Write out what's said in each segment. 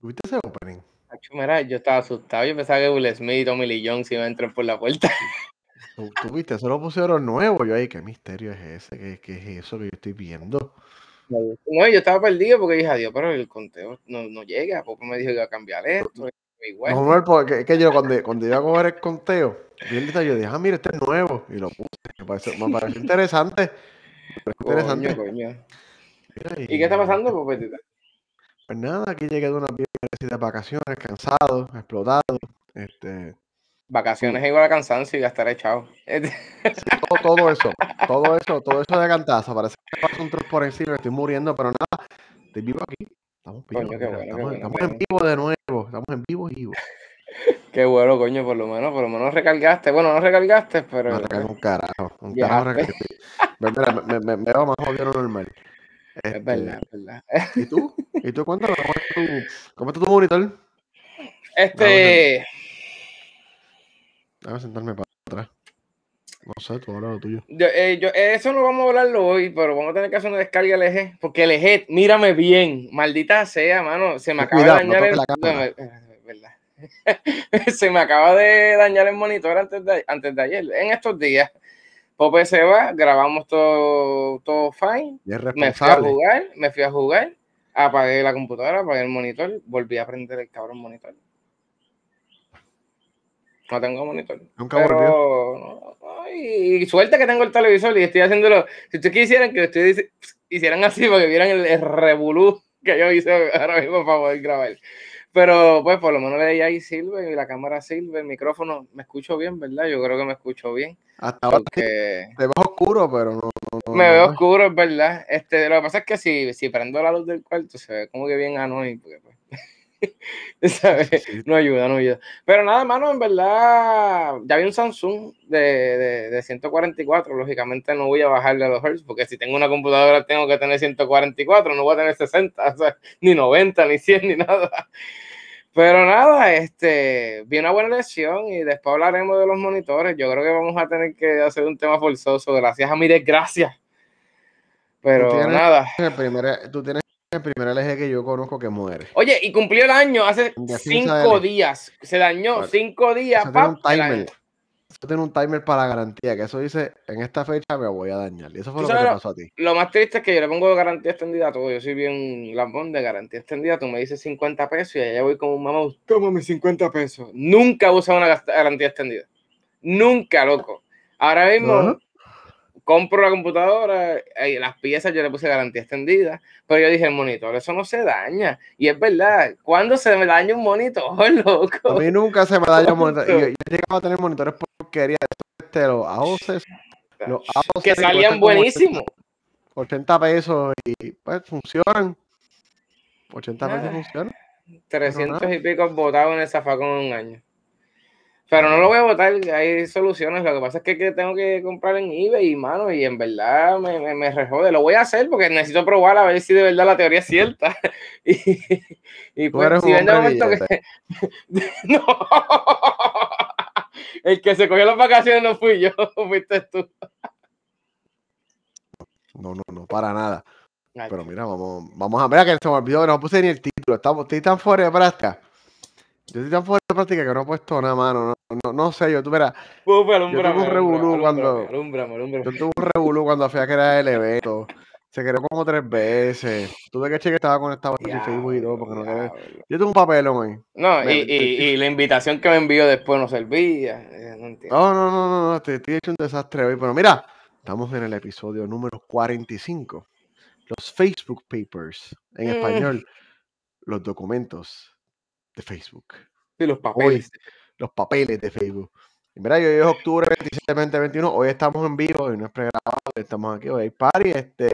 ¿Tuviste ese opening? Mira, yo estaba asustado. Yo pensaba que Will Smith y Tommy Lee Jones iban a entrar por la puerta. ¿Tú, tú viste? Eso lo pusieron nuevo. Yo ahí, ¿qué misterio es ese? ¿Qué, qué es eso que yo estoy viendo? No, yo estaba perdido porque dije, adiós, pero el conteo no, no llega. Poco me dijo que iba a cambiar esto. Igual. Normal, porque es que yo cuando, cuando iba a coger el conteo, vi el detalle, yo dije, ah, mira, este es nuevo. Y lo puse. Me pareció, me pareció interesante. Me pareció interesante. Coño. Mira, ¿Y qué está pasando, Popetita? Pues nada, aquí llegué de unas merecidas vacaciones, cansado, explotado. Este, Vacaciones es igual a cansancio y gastar echado. todo, todo eso, todo eso, todo eso de cantazo. Parece que pasa un truco por encima, estoy muriendo, pero nada, estoy vivo aquí. Estamos vivos. Coño, bueno, estamos bueno, en vivo de nuevo, estamos en vivo y vivo. Qué bueno, coño, por lo menos, por lo menos recargaste. Bueno, no recargaste, pero. Un carajo, un carajo me, me, me, me veo más jodido de Es Este, verdad, es verdad. ¿Y tú? ¿Y tú cuéntame cómo está tu, cómo está tu monitor? Este. Déjame sentarme para atrás. No sé, tú hablas lo tuyo. Yo, eh, yo- eso no vamos a hablarlo hoy, pero vamos a tener que hacer una descarga LG. Porque LG, mírame bien, maldita sea, mano. Se me acaba cuidado, de dañar el. me- es verdad. se me acaba de dañar el monitor antes de, antes de ayer. En estos días, Pope se va, grabamos todo, todo fine. Me fui a jugar, me fui a jugar, apagué la computadora, apagué el monitor, volví a prender el cabrón monitor. No tengo monitor. Nunca. Pero, no, y, y suerte que tengo el televisor y estoy haciéndolo. Si ustedes quisieran que ustedes hicieran así para que vieran el, el revolú que yo hice ahora mismo para poder grabar. Pero pues por lo menos di ahí sirve y la cámara sirve, el micrófono, me escucho bien, ¿verdad? Yo creo que me escucho bien. Hasta ahora Porque te ves oscuro, pero no. no, no me veo oscuro, es verdad. Este, lo que pasa es que si, si prendo la luz del cuarto se ve como que bien annoying, porque pues. No ayuda, no ayuda. Pero nada, mano, en verdad, ya vi un Samsung de, de, de 144. Lógicamente no voy a bajarle a los Hertz, porque si tengo una computadora tengo que tener 144, no voy a tener 60, o sea, ni 90, ni 100, ni nada. Pero nada, este, vi una buena lección y después hablaremos de los monitores. Yo creo que vamos a tener que hacer un tema forzoso, gracias a mi desgracia. Pero tienes- nada. El primer, tú tienes el primer LG que yo conozco que muere. Oye, y cumplió el año hace cinco días. Se dañó cinco días. Un pap, timer. Eso tiene un timer para garantía, que eso dice, en esta fecha me voy a dañar. Y eso fue ¿Tú lo que te pasó a ti. Lo más triste es que yo le pongo garantía extendida a todo. Yo soy bien lambón de garantía extendida. Tú me dices 50 pesos y allá voy como un mamá, toma mis 50 pesos. Nunca he usado una garantía extendida. Nunca, loco. Ahora mismo. Compro la computadora, eh, las piezas yo le puse garantía extendida, pero yo dije, el monitor, eso no se daña. Y es verdad, ¿cuándo se me daña un monitor, A loco? mí nunca se me dañó un monitor. Y. Yo, yo he llegado a tener monitores porquería. Este, los AOC, los AOC Que salían buenísimos. 80 pesos y pues funcionan. 80 pesos Nada. funcionan. 300 y pico botados en el zafacón en un año. Pero no lo voy a botar, hay soluciones. Lo que pasa es que, que tengo que comprar en eBay, mano, y en verdad me, me, me rejode. Lo voy a hacer porque necesito probar a ver si de verdad la teoría es cierta. Y, y pues, si un ven de hombre momento que. no. El que se cogió las vacaciones no fui yo, fuiste tú. No, no, no, para nada. Ay, Pero mira, vamos, vamos a ver que se me olvidó que no puse ni el título. Estamos, estoy tan fuera de práctica. Yo estoy tan fuera de práctica que no he puesto nada, mano. No, no, no sé, yo tú verás. Yo tuve un revolú cuando-. Yo tuve un revolú cuando fui a crear el evento. Se creó como tres veces. Tuve que chequear que estaba conectado a Facebook y todo. Porque no quería-. Yo tengo un papelón ahí. No, Me- y, y, y la invitación que me envió después no servía. eh, No entiendo. No, no, no, no, no, estoy, estoy hecho un desastre hoy. Pero mira, estamos en el episodio número 45. Los Facebook Papers. En Mm. español, los documentos de Facebook. Sí, los papeles. Los papeles de Facebook. Y mira, hoy es octubre 27 2021. Hoy estamos en vivo, hoy no es pregrabado, estamos aquí, hoy hay party. Este,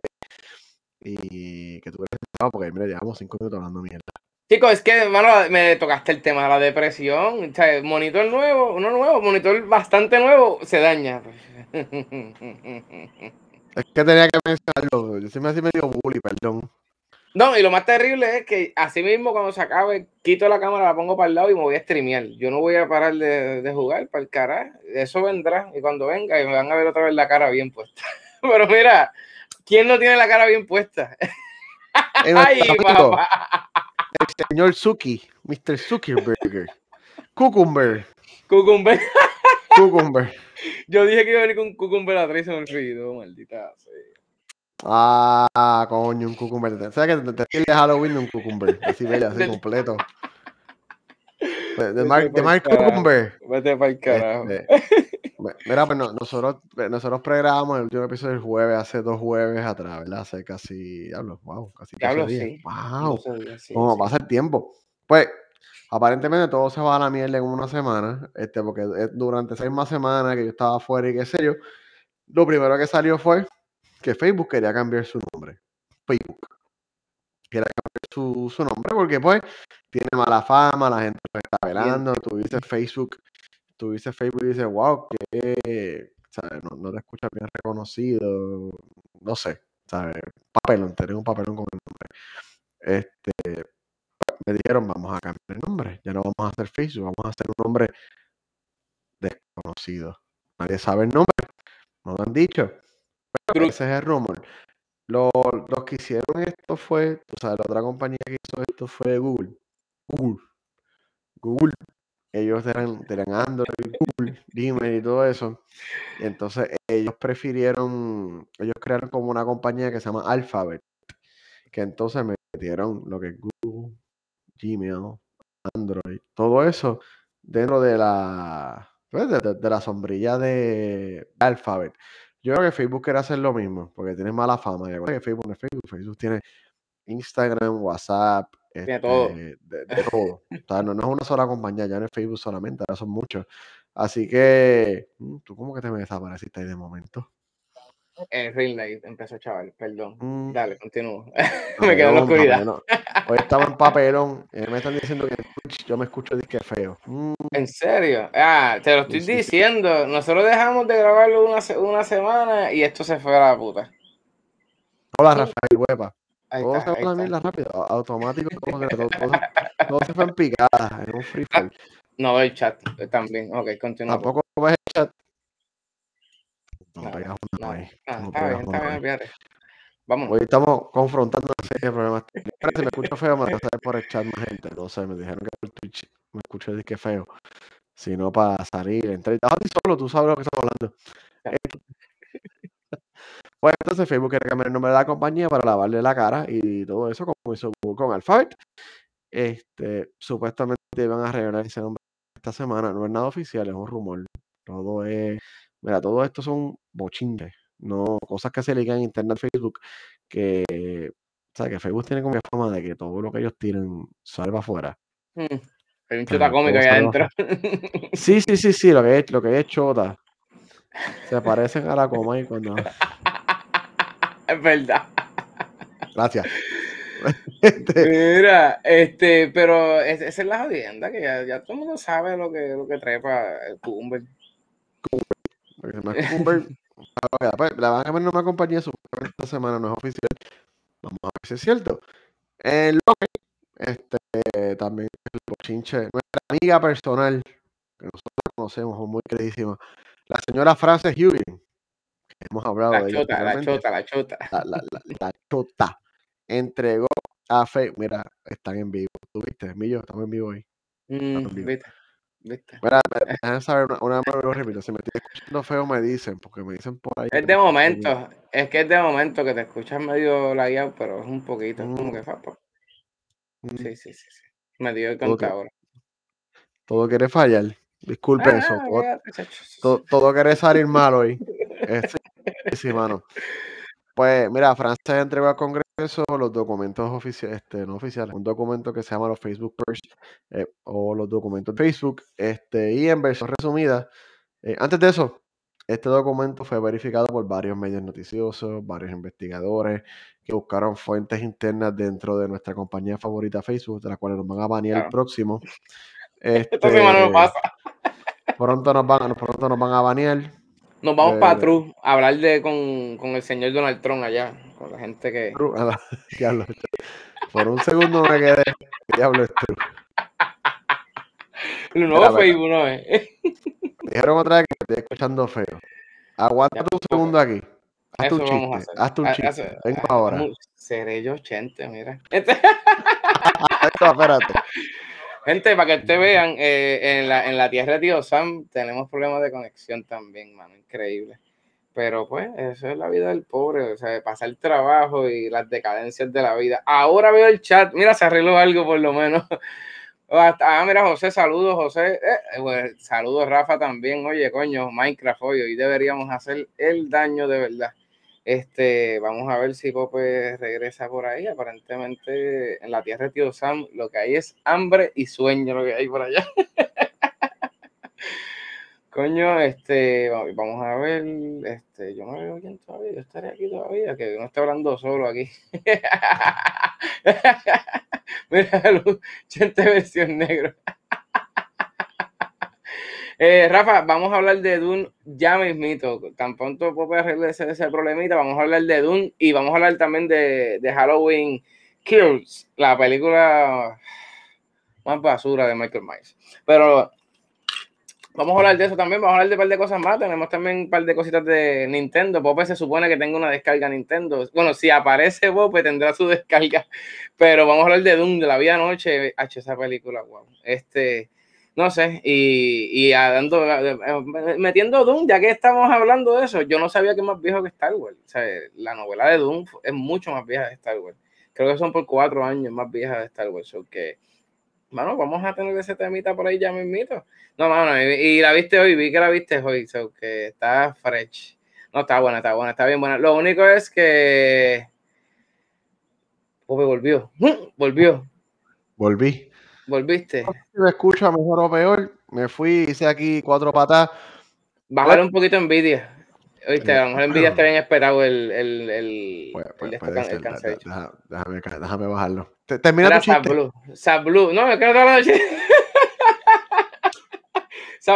y que tú eres porque mira, llevamos cinco minutos hablando mierda. Chicos, es que, hermano, me tocaste el tema de la depresión. O sea, monitor nuevo, uno nuevo, monitor bastante nuevo, se daña. Es que tenía que mencionarlo. Yo siempre así medio bully, perdón. No, y lo más terrible es que así mismo cuando se acabe, quito la cámara, la pongo para el lado y me voy a streamear. Yo no voy a parar de, de jugar para el carajo. Eso vendrá. Y cuando venga, y me van a ver otra vez la cara bien puesta. Pero mira, ¿quién no tiene la cara bien puesta? En Ay, amigo, el señor Suki, Mr. Zuckerberg. Cucumber. Cucumber. Cucumber. Yo dije que iba a venir con Cucumber a 3 y se me olvidó, maldita sea. Ah, coño, un cucumber. ¿Sabes que te de Halloween de un cucumber? Así bello, así completo. De, Mark, de Mark Cucumber. Vete para el carajo. Este, mi- mira, pues no- nosotros, nosotros pregrabamos el último episodio del jueves, hace dos jueves atrás, ¿verdad? Hace casi, diablo, wow, casi 12 Diablo, días. sí. Wow, días, sí, cómo sí. pasa el tiempo. Pues, aparentemente todo se va a la mierda en una semana, este, porque es durante esa misma semana que yo estaba afuera y qué sé yo, lo primero que salió fue que Facebook quería cambiar su nombre. Facebook. Quería cambiar su, su nombre porque, pues, tiene mala fama, la gente lo está velando, tú dices Facebook, tú dices Facebook y dices, wow, que, ¿sabes? No, no te escuchas bien reconocido, no sé, ¿sabes? Papelón, tenés un papelón con el nombre. Este, me dijeron, vamos a cambiar el nombre, ya no vamos a hacer Facebook, vamos a hacer un nombre desconocido. Nadie sabe el nombre, no lo han dicho. Pero ese es el rumor. Lo- los que hicieron esto fue, o sea, la otra compañía que hizo esto fue Google. Google. Google. Ellos eran, eran Android, Google, Gmail y todo eso. Y entonces ellos prefirieron, ellos crearon como una compañía que se llama Alphabet, que entonces metieron lo que es Google, Gmail, Android, todo eso dentro de la, pues, de, de- de la sombrilla de Alphabet. Yo creo que Facebook quiere hacer lo mismo, porque tiene mala fama. Y que Facebook no es Facebook, Facebook tiene Instagram, WhatsApp, Tiene todo. este, de, de todo. O sea, no, no es una sola compañía, ya no es Facebook solamente, ahora son muchos. Así que, mm, ¿tú cómo que te me desapareciste ahí de momento? El ring light empezó, chaval, perdón. Mm. Dale, continúo. me quedé en la oscuridad. papelón. Hoy estaba en papelón. y me están diciendo que en Twitch yo me escucho disque feo. Mm, ¿En serio? Ah, te lo estoy Sí, sí, sí. diciendo. Nosotros dejamos de grabarlo una, una semana y esto se fue a la puta. Hola, Rafael Huepa. Todo se va a la mierda rápido, automático, todo, se- todo, todo, todo se fue en picada, en un free fall. No, el chat eh, también. Ok, continúa. Tampoco ves el chat. No, ah, está bien, está bien. Vamos. Hoy estamos confrontando una serie de problemas. Ahora, si me escucho feo, me hacer por el chat más gente. No sé, me dijeron que por Twitch me escucho disque feo. Si no, para salir, entrar y a ti solo, tú sabes lo que estamos hablando. Pues entonces Facebook quiere cambiar el nombre de la compañía para lavarle la cara y todo eso, como hizo Google con Alphabet. Este, supuestamente iban a revelar ese nombre esta semana. No es nada oficial, es un rumor. Todo es, mira, todo esto son bochinches, no cosas que se ligan en internet Facebook que, o sea, que Facebook tiene como fama de que todo lo que ellos tiren sale para afuera. Mm, Hay un sea, chuta cómico ahí adentro. Sí, sí, sí, sí, lo que es, lo que es chota. Se parecen a la coma y cuando. es verdad. Gracias. Este, Mira, este, pero es- esa es la jodienda, que ya, ya todo el mundo sabe lo que, lo que trepa el Se me Cucumber, ah, pues, la van a cambiar una compañía supuestamente esta semana, no es oficial. Vamos a ver si es cierto. En lo que, este, también el bochinche, nuestra amiga personal, que nosotros conocemos, muy queridísima, la señora Frances Hugin, que hemos hablado La de ella chota, la anteriormente. chota, la chota. la, la, la, la chota entregó a Facebook. Mira, están en vivo. ¿Tú viste, Millo? Estamos en vivo hoy. Mm, en vivo. Mira, me- me dejan saber una, una vez lo repito. Si me estoy escuchando feo, me dicen, porque me dicen por ahí. Es de momento, es que es de momento que te escuchas medio lagueado, pero es un poquito, es como Mm. que fapo. bien. Mm, Sí, sí, sí, sí. Me dio el contador. Todo quiere fallar. Disculpen eso. Ah, Todo, todo, todo quiere salir mal hoy. Sí, sí, mano. Pues mira, Francia entregó al Congreso los documentos oficiales, este, no oficiales, un documento que se llama los Facebook First eh, o los documentos de Facebook, este, y en versión resumida, eh, antes de eso, este documento fue verificado por varios medios noticiosos, varios investigadores que buscaron fuentes internas dentro de nuestra compañía favorita Facebook, de la cual nos van a banear el próximo. Esta semana no Este, pasa. pronto nos van, pronto nos van a banear. Nos vamos Eh, para True a hablar de con, con el señor Donald Trump allá, con la gente que. La- diablo, por un segundo me quedé. Diablo, es true. El nuevo Facebook, ¿no es? Dijeron otra vez que me estoy escuchando feo. Aguanta un poco. segundo aquí. Haz Eso tu vamos a chiste. hacer. Haz tu Ah, chiste. Vengo ah, ahora. Seré yo 80, mira. Este- espérate. Gente, para que ustedes vean, eh, en, la, en la tierra de Tío Sam tenemos problemas de conexión también, mano, increíble. Pero pues, eso es la vida del pobre, o sea, pasar el trabajo y las decadencias de la vida. Ahora veo el chat, mira, se arregló algo por lo menos. Ah, mira, José, saludos, José. Eh, pues, saludos, Rafa, también. Oye, coño, Minecraft hoy, hoy deberíamos hacer el daño de verdad. Este, vamos a ver si Pope regresa por ahí. Aparentemente, en la tierra de Tío Sam, lo que hay es hambre y sueño, lo que hay por allá. Coño, este, vamos a ver, este, yo no veo bien todavía, yo estaré aquí todavía, que no estoy hablando solo aquí. Mira, gente versión negro. Eh, Rafa, vamos a hablar de Dune ya mismito. Tan pronto puedo arreglar ese, ese, problemita. Vamos a hablar de Dune y vamos a hablar también de, de Halloween Kills, la película más basura de Michael Myers. Pero Vamos a hablar de eso también, vamos a hablar de un par de cosas más. Tenemos también un par de cositas de Nintendo. Pope se supone que tenga una descarga Nintendo. Bueno, si aparece Pope tendrá su descarga. Pero vamos a hablar de Doom, de la vida noche. H, esa película, wow. Este, no sé, y, y dando, metiendo Doom, ya que estamos hablando de eso, yo no sabía que es más viejo que Star Wars. O sea, la novela de Doom es mucho más vieja de Star Wars. Creo que son por cuatro años más viejas de Star Wars. que mano, vamos a tener ese temita por ahí ya mismito. No, mano, y, la viste hoy, vi que la viste hoy, so que está fresh. No, está buena, está buena, está bien buena. Lo único es que. Pope volvió. Volvió. Volví. Volviste. me escucha mejor o peor. Me fui, hice aquí cuatro patas. Bajar un poquito envidia. Oíste, a lo mejor envidia está bien esperado el, el, el, pues, el, ser, déjame, déjame, bajarlo. Termina tu chiste. Blue. Blue. No, me quedo toda la noche.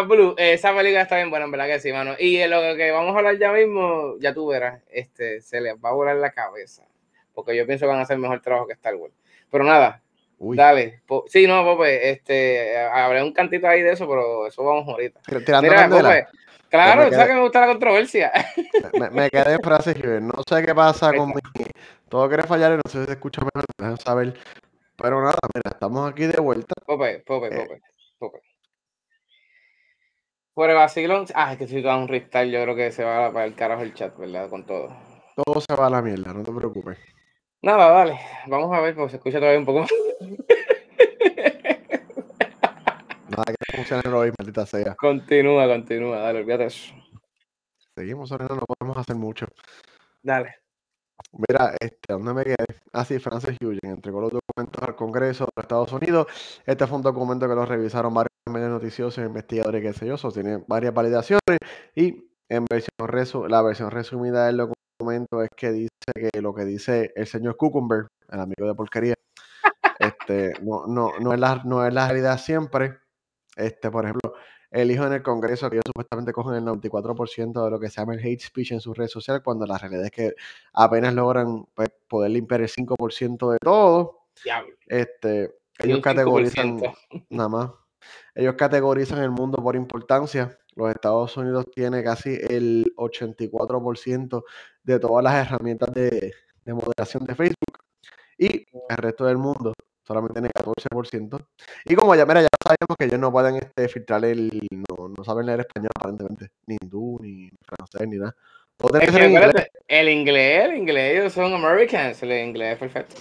Blue, eh, esa película está bien buena, en verdad que sí, mano. Y lo que vamos a hablar ya mismo, ya tú verás, este, se les va a volar la cabeza. Porque yo pienso que van a hacer mejor trabajo que Star Wars. Pero nada, dale. sí, no, Pope, este, habrá un cantito ahí de eso, pero eso vamos ahorita. Mira, Pope, Claro, sabes que me gusta la controversia. Me, quedé en frase no sé qué pasa con mi... Todo quiere fallar y no sé si se escucha mejor, saber. Pero nada, mira, estamos aquí de vuelta. Pope, Pope, eh, Pope, Pope. Por el vacilón, ah, es que si tú das un restart, yo creo que se va para el carajo el chat, ¿verdad? Con todo. Todo se va a la mierda, no te preocupes. Nada, dale, vamos a ver, porque se escucha todavía un poco. Nada que funcione hoy, maldita sea. Continúa, continúa, dale, olvídate eso. Seguimos, Serena, no podemos hacer mucho. Dale. Mira, este, ¿dónde me quedé? Ah, sí, Francis Hughes entregó los documentos al Congreso de Estados Unidos. Este fue un documento que lo revisaron varios medios noticiosos, investigadores, qué sé yo, eso tiene varias validaciones y en versión la versión resumida del documento es que dice que lo que dice el señor Cucumber, el amigo de porquería, este, no, no, no, es la, no es la realidad siempre. Este, por ejemplo, el hijo en el Congreso, que ellos supuestamente cogen el 94% de lo que se llama el hate speech en sus redes sociales, cuando la realidad es que apenas logran pues, poder limpiar el 5% de todo. Este, ellos categorizan, nada más, ellos categorizan el mundo por importancia. Los Estados Unidos tiene casi el 84% de todas las herramientas de, de moderación de Facebook y el resto del mundo solamente tiene 14%. Y como ya, mira, ya sabemos que ellos no pueden este, filtrar el. No, no saben leer español aparentemente, ni hindú, ni francés, ni nada. Es que inglés. El inglés, el inglés, ellos son Americans, el inglés es perfecto.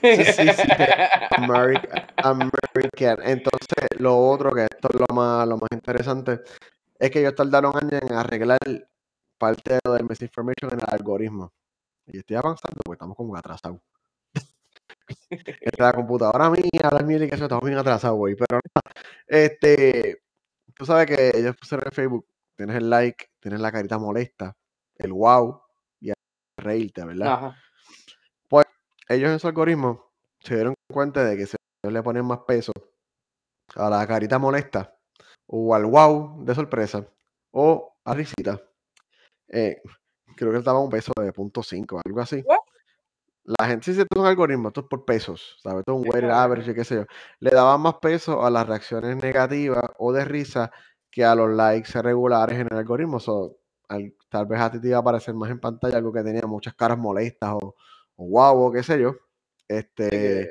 Sí, sí, sí. American, American. Entonces, lo otro, que esto es lo más, lo más interesante, es que ellos tardaron años en arreglar parte del misinformation en el algoritmo. Y estoy avanzando porque estamos como atrasados la computadora mía, la mía y que eso estamos bien atrasados, güey. Pero este, tú sabes que ellos pusieron en Facebook, tienes el like, tienes la carita molesta, el wow y el reírte, ¿verdad? Pues ellos en su algoritmo se dieron cuenta de que se le ponen más peso a la carita molesta o al wow de sorpresa o a risita. Eh, creo que estaba un peso de punto .5, algo así la gente, si se un algoritmo, esto es por pesos, ¿sabes? Esto es un weighted average, qué sé yo. Le daban más peso a las reacciones negativas o de risa que a los likes regulares en el algoritmo. Tal vez a ti te iba a aparecer más en pantalla algo que tenía muchas caras molestas o, o wow o qué sé yo. Este,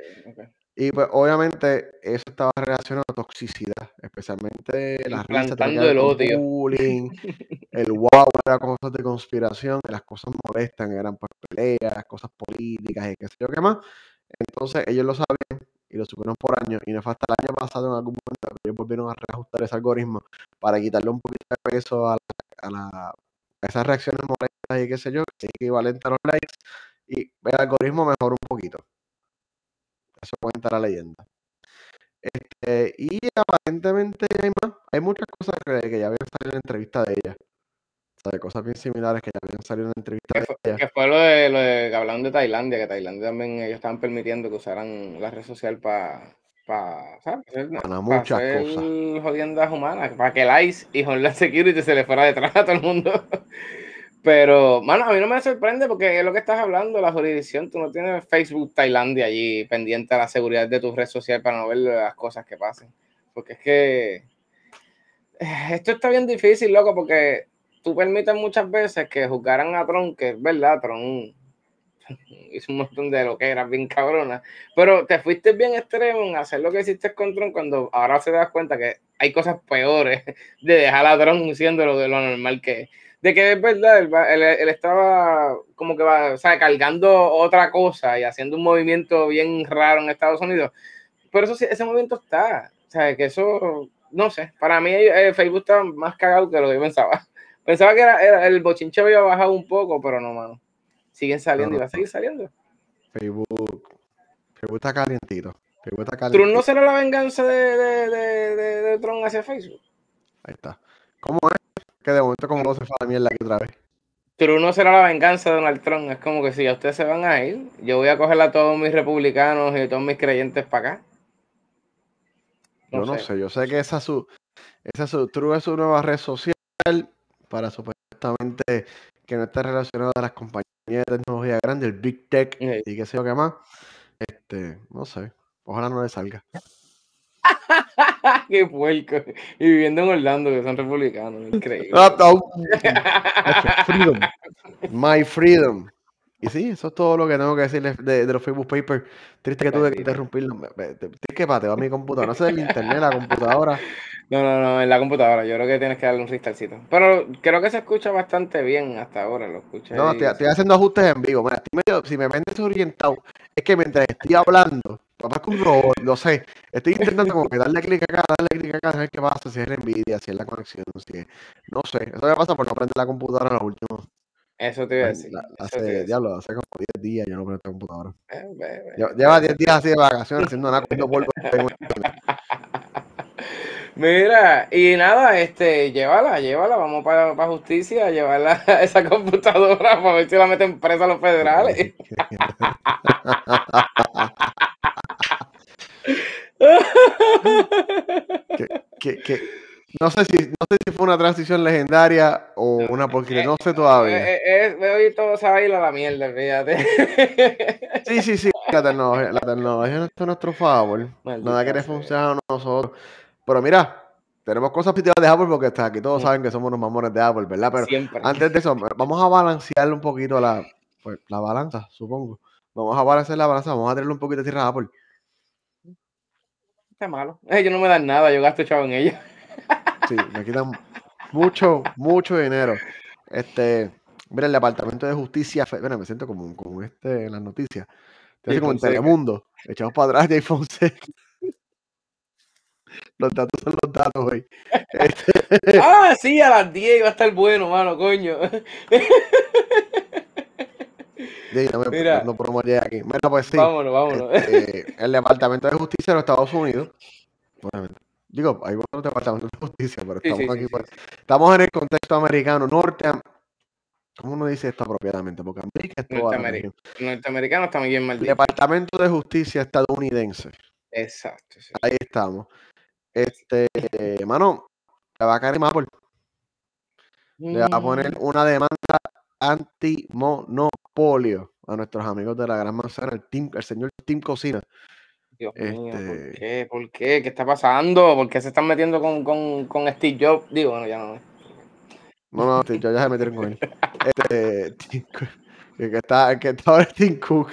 Y pues obviamente eso estaba relacionado a toxicidad, especialmente las risas, el odio. bullying, el wow era cosas de conspiración, las cosas molestan, eran pues peleas, cosas políticas y qué sé yo qué más. Entonces ellos lo sabían y lo supieron por años y no fue hasta el año pasado en algún momento que ellos volvieron a reajustar ese algoritmo para quitarle un poquito de peso a, a, la, esas reacciones molestas y qué sé yo, que es equivalente a los likes y el algoritmo mejoró un poquito. Eso cuenta la leyenda. Este, y aparentemente hay más, hay muchas cosas que, que ya habían salido en la entrevista de ella. O sea, cosas bien similares que ya habían salido en la entrevista que de fue, ella. Que fue lo de, lo de que hablaron de Tailandia, que Tailandia también ellos estaban permitiendo que usaran la red social para para muchas hacer cosas. jodiendas humanas, para que el ICE y Homeland Security se le fuera detrás a todo el mundo. Pero, mano, a mí no me sorprende porque es lo que estás hablando, la jurisdicción. Tú no tienes Facebook Tailandia allí pendiente a la seguridad de tu red social para no ver las cosas que pasen. Porque es que eh, esto está bien difícil, loco, porque tú permites muchas veces que juzgaran a Tron, que es verdad, Tron hizo un montón de lo que era bien cabrona, pero te fuiste bien extremo en hacer lo que hiciste con Tron cuando ahora se das cuenta que hay cosas peores de dejar a Tron siendo lo de lo normal que es de que es verdad, él, él, él, estaba como que va, o sea, cargando otra cosa y haciendo un movimiento bien raro en Estados Unidos. Pero eso sí, ese movimiento está. O sea, que eso, no sé, para mí eh, Facebook está más cagado que lo que yo pensaba. Pensaba que era, era, el bochinche había bajado un poco, pero no, mano. Siguen saliendo no, no. y va a seguir saliendo. Facebook, Facebook está calientito. Facebook está calientito. ¿Trump no será la venganza de, de, de, de, de Trump hacia Facebook? Ahí está. ¿Cómo es? que de momento como no se fue a la mierda aquí otra vez. Pero no será la venganza de Donald Trump. Es como que si a ustedes se van a ir, yo voy a coger a todos mis republicanos y a todos mis creyentes para acá. No yo no sé. sé. yo sé que esa su, esa su, True es su nueva red social para supuestamente que no esté relacionado a las compañías de tecnología grandes, el Big Tech Sí. y qué sé yo qué más. Este, no sé. Ojalá no le salga. Qué puerco. Y viviendo en Orlando, que son republicanos. Increíble. Ah, freedom. My freedom. Y sí, eso es todo lo que tengo que decirles de, de los Facebook Papers. Triste que tuve que interrumpirlo. Tienes que pateo a mi computadora. No sé del internet, la computadora. No, no, no, en la computadora. Yo creo que tienes que darle un restartcito. Pero creo que se escucha bastante bien hasta ahora. Lo escuché. No, estoy, estoy, haciendo ajustes en vivo. Mira, estoy medio, si me ven desorientado, es que mientras estoy hablando, papá con un robot, no sé, estoy intentando como que darle clic acá, darle clic acá, a ver qué pasa, si es la envidia, si es la conexión, si es, no sé, eso me pasa por no prender la computadora los últimos. Eso te iba a decir. La, hace, decir. diablo, hace como 10 días yo no prendo la computadora. Eh, Lleva 10 días así de vacaciones haciendo nada, cogiendo polvo. Mira, y nada, este, llévala, llévala, vamos para justicia, llevarla a esa computadora para ver si la meten presa a los federales. que, que, no sé si no sé si fue una transición legendaria o una porquería, no sé todavía. Hoy todo se va a ir a la mierda, fíjate. Sí, sí, sí, la tecnología, la tecnología a nuestro favor. Maldita Nada sea. funcionar a nosotros. Pero mira, tenemos cosas positivas de Apple porque hasta aquí todos Mm. saben que somos unos mamones de Apple, ¿verdad? Pero Siempre. antes de eso, vamos a balancear un poquito la, pues, la balanza, supongo. Vamos a balancear la balanza, vamos a tenerle un poquito de tierra a Apple. Está malo. Ellos no me dan nada, yo gasto chavo en ellos. Sí, me quitan mucho, mucho dinero. Este, mira, el Departamento de Justicia, mira, me siento como, como este en las noticias. Estoy así Jay como en. Telemundo. Echamos para atrás Jay Fonseca. Los datos son los datos hoy. Este, Ah, sí, a las 10 va a estar bueno, mano, coño. Sí, no, me, Mira. no promoría aquí. Mira, pues sí. Vámonos, vámonos. este, el Departamento de Justicia de los Estados Unidos. obviamente. Digo, hay otros departamentos de justicia, pero Sí, estamos sí, aquí. por- sí. Estamos en el contexto americano, norte. ¿Cómo uno dice esto apropiadamente? Porque América es toda región. Norteamericanos están bien El malditos. Departamento de Justicia estadounidense. Exacto. sí. Ahí estamos. Este, mano, le va a caer Apple. Le va a poner Mm, una demanda antimonopolio a nuestros amigos de la Gran Manzana, el, team, el señor Tim Cocina. Dios mío, ¿por Este- qué? ¿Por qué? ¿Qué está pasando? ¿Por qué se están metiendo con, con, con Steve Jobs? Digo, bueno, ya no. No, no, Tim- ya, ya se metieron con él. Este, el que está, el que está ahora es Tim Cook.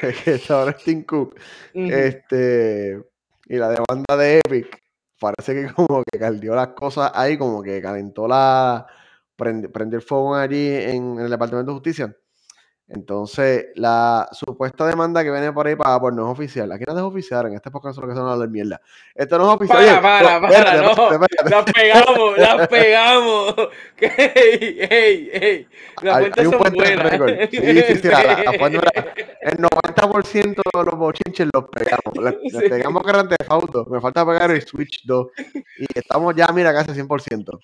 que ahora es Tim Cook. Este, y la demanda de Epic parece que como que caldió las cosas ahí, como que calentó la. prend- prendió el fuego allí en, en el Departamento de Justicia. Entonces, la supuesta demanda que viene por ahí para Apple no es oficial. Aquí no es oficial, en este podcast solo que son hablar mierda. Esto no es oficial. Para, para, no, para, espérate, no. espérate, espérate. Las pegamos, las pegamos. Ey, ey, ey. Las Hay, un son puente buenas. Sí, sí, sí. La, la- la fuente, mira, el 90% de los bochinches los pegamos. Le, le Sí. pegamos Grand Theft Auto. Me falta pegar el Switch 2. Y estamos ya, mira, casi 100%.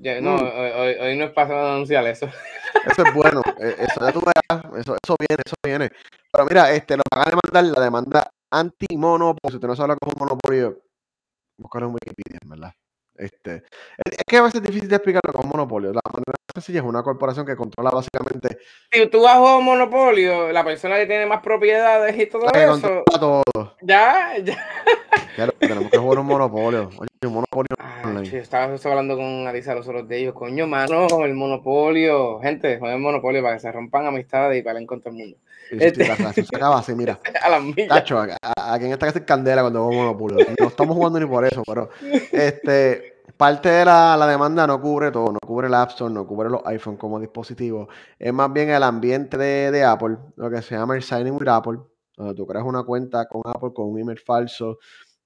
Ya, No, Mm. hoy, hoy- no es para anunciar eso. Eso es bueno. eh, Eso ya tú verás. Eso, eso viene, eso viene. Pero mira, este, lo van a demandar la demanda anti-monopolio. Si usted no sabe lo que es un monopolio, buscarlo en Wikipedia, en verdad. Este, es, que a veces es difícil de explicar lo que es un monopolio. La manera sencilla es una corporación que controla básicamente Si tú vas a un monopolio, la persona que tiene más propiedades y todo la que eso, todo. ya, ya. Lo- tenemos que jugar un monopolio. Oye, un monopolio sí, estaba hablando con Alisa los otros de ellos. Coño, mano, el monopolio. Gente, jueguen monopolio para que se rompan amistades y para con todo el mundo. Si este- la relación se acaba así, mira. A las millas. Tacho, a, a- aquí en esta casa es candela cuando vamos monopolio. No estamos jugando ni por eso, pero este, parte de la, la demanda no cubre todo, no cubre el App Store, no cubre los iPhone como dispositivo. Es más bien el ambiente de, de Apple, lo que se llama el Signing with Apple, donde tú creas una cuenta con Apple con un email falso,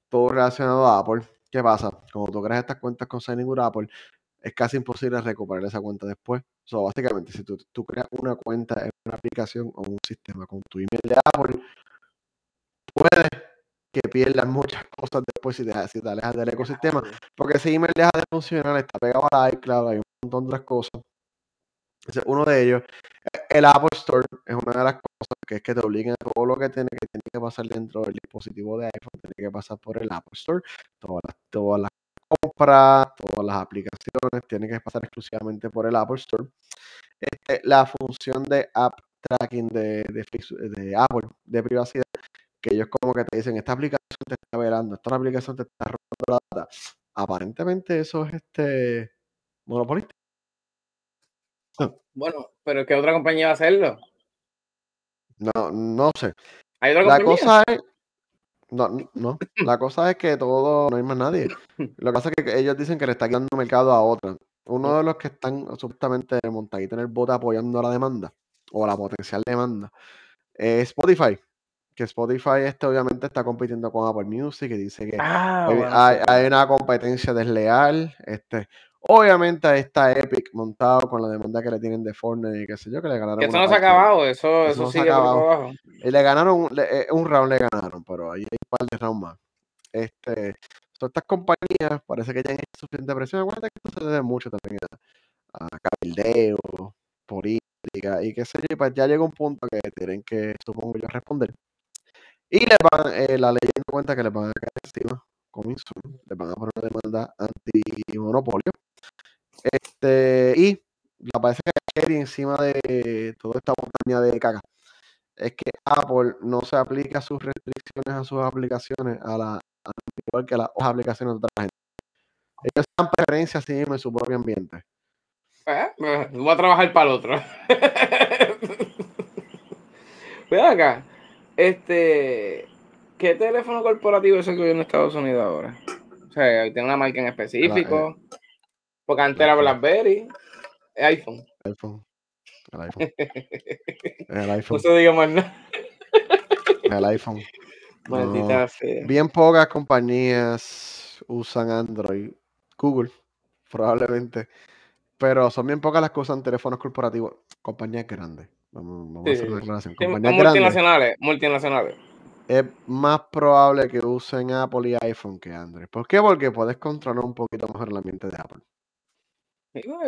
todo relacionado a Apple. ¿Qué pasa? Cuando tú creas estas cuentas con Signing with Apple, es casi imposible recuperar esa cuenta después. So, básicamente, si tú, tú creas una cuenta en una aplicación o un sistema con tu email de Apple, puede que pierdas muchas cosas después si te, si te alejas del ecosistema, porque ese email deja de funcionar, está pegado a la iCloud, hay un montón de otras cosas. Ese es uno de ellos. El Apple Store es una de las cosas que es que te obligan a todo lo que tiene que, tiene que pasar dentro del dispositivo de iPhone, tiene que pasar por el Apple Store, todas las, todas las compras, todas las aplicaciones, tienen que pasar exclusivamente por el Apple Store. Este, la función de app tracking de, de, de Apple, de privacidad, que ellos como que te dicen, esta aplicación te está velando, esta aplicación te está robando la data. Aparentemente eso es este monopolista. Bueno, pero ¿qué otra compañía va a hacerlo? No, no sé. ¿Hay otra La compañía? cosa es. No, no. La cosa es que todo, no hay más nadie. Lo que pasa es que ellos dicen que le está quitando mercado a otra. Uno de los que están supuestamente montaditos en el bote apoyando la demanda o la potencial demanda es Spotify. Que Spotify este obviamente está compitiendo con Apple Music y dice que Ah, hay, bueno, hay- sí. hay una competencia desleal. Este, obviamente ahí está Epic montado con la demanda que le tienen de Fortnite y qué sé yo, que le ganaron Que eso no se ha acabado, eso, Eso eso sigue por abajo. Y le ganaron le- eh, un round, le ganaron, pero ahí hay un par de rounds más. Este, son estas compañías parece que ya han hecho suficiente presión. Acuérdate que esto se debe mucho también a, a cabildeo, política y qué sé yo. y Pues ya llega un punto que tienen que, supongo yo, responder. Y le van, eh, la ley da cuenta que le van a caer encima, coming soon, le van a poner una demanda antimonopolio. Este, y la parece que Kerry encima de toda esta montaña de caca es que Apple no se aplica sus restricciones a sus aplicaciones a la a- igual que las otras aplicaciones de otra gente. Ellos dan preferencia a sí mismos en su propio ambiente. Eh, Voy a trabajar para el otro. Ve acá. Este. ¿Qué teléfono corporativo es el que vive en Estados Unidos ahora? O sea, tiene una marca en específico. Porque antes era Blackberry. iPhone. iPhone. El iPhone. El iPhone. No se diga más nada. El iPhone. No. Maldita sea. Bien pocas compañías usan Android. Google, probablemente. Pero son bien pocas las que usan teléfonos corporativos. Compañías grandes. Vamos, vamos Sí, a hacer una sí. aclaración. Sí, Compañías grandes. multinacionales, multinacionales. es más probable que usen Apple y iPhone que Android. ¿Por qué? Porque puedes controlar un poquito mejor el ambiente de Apple.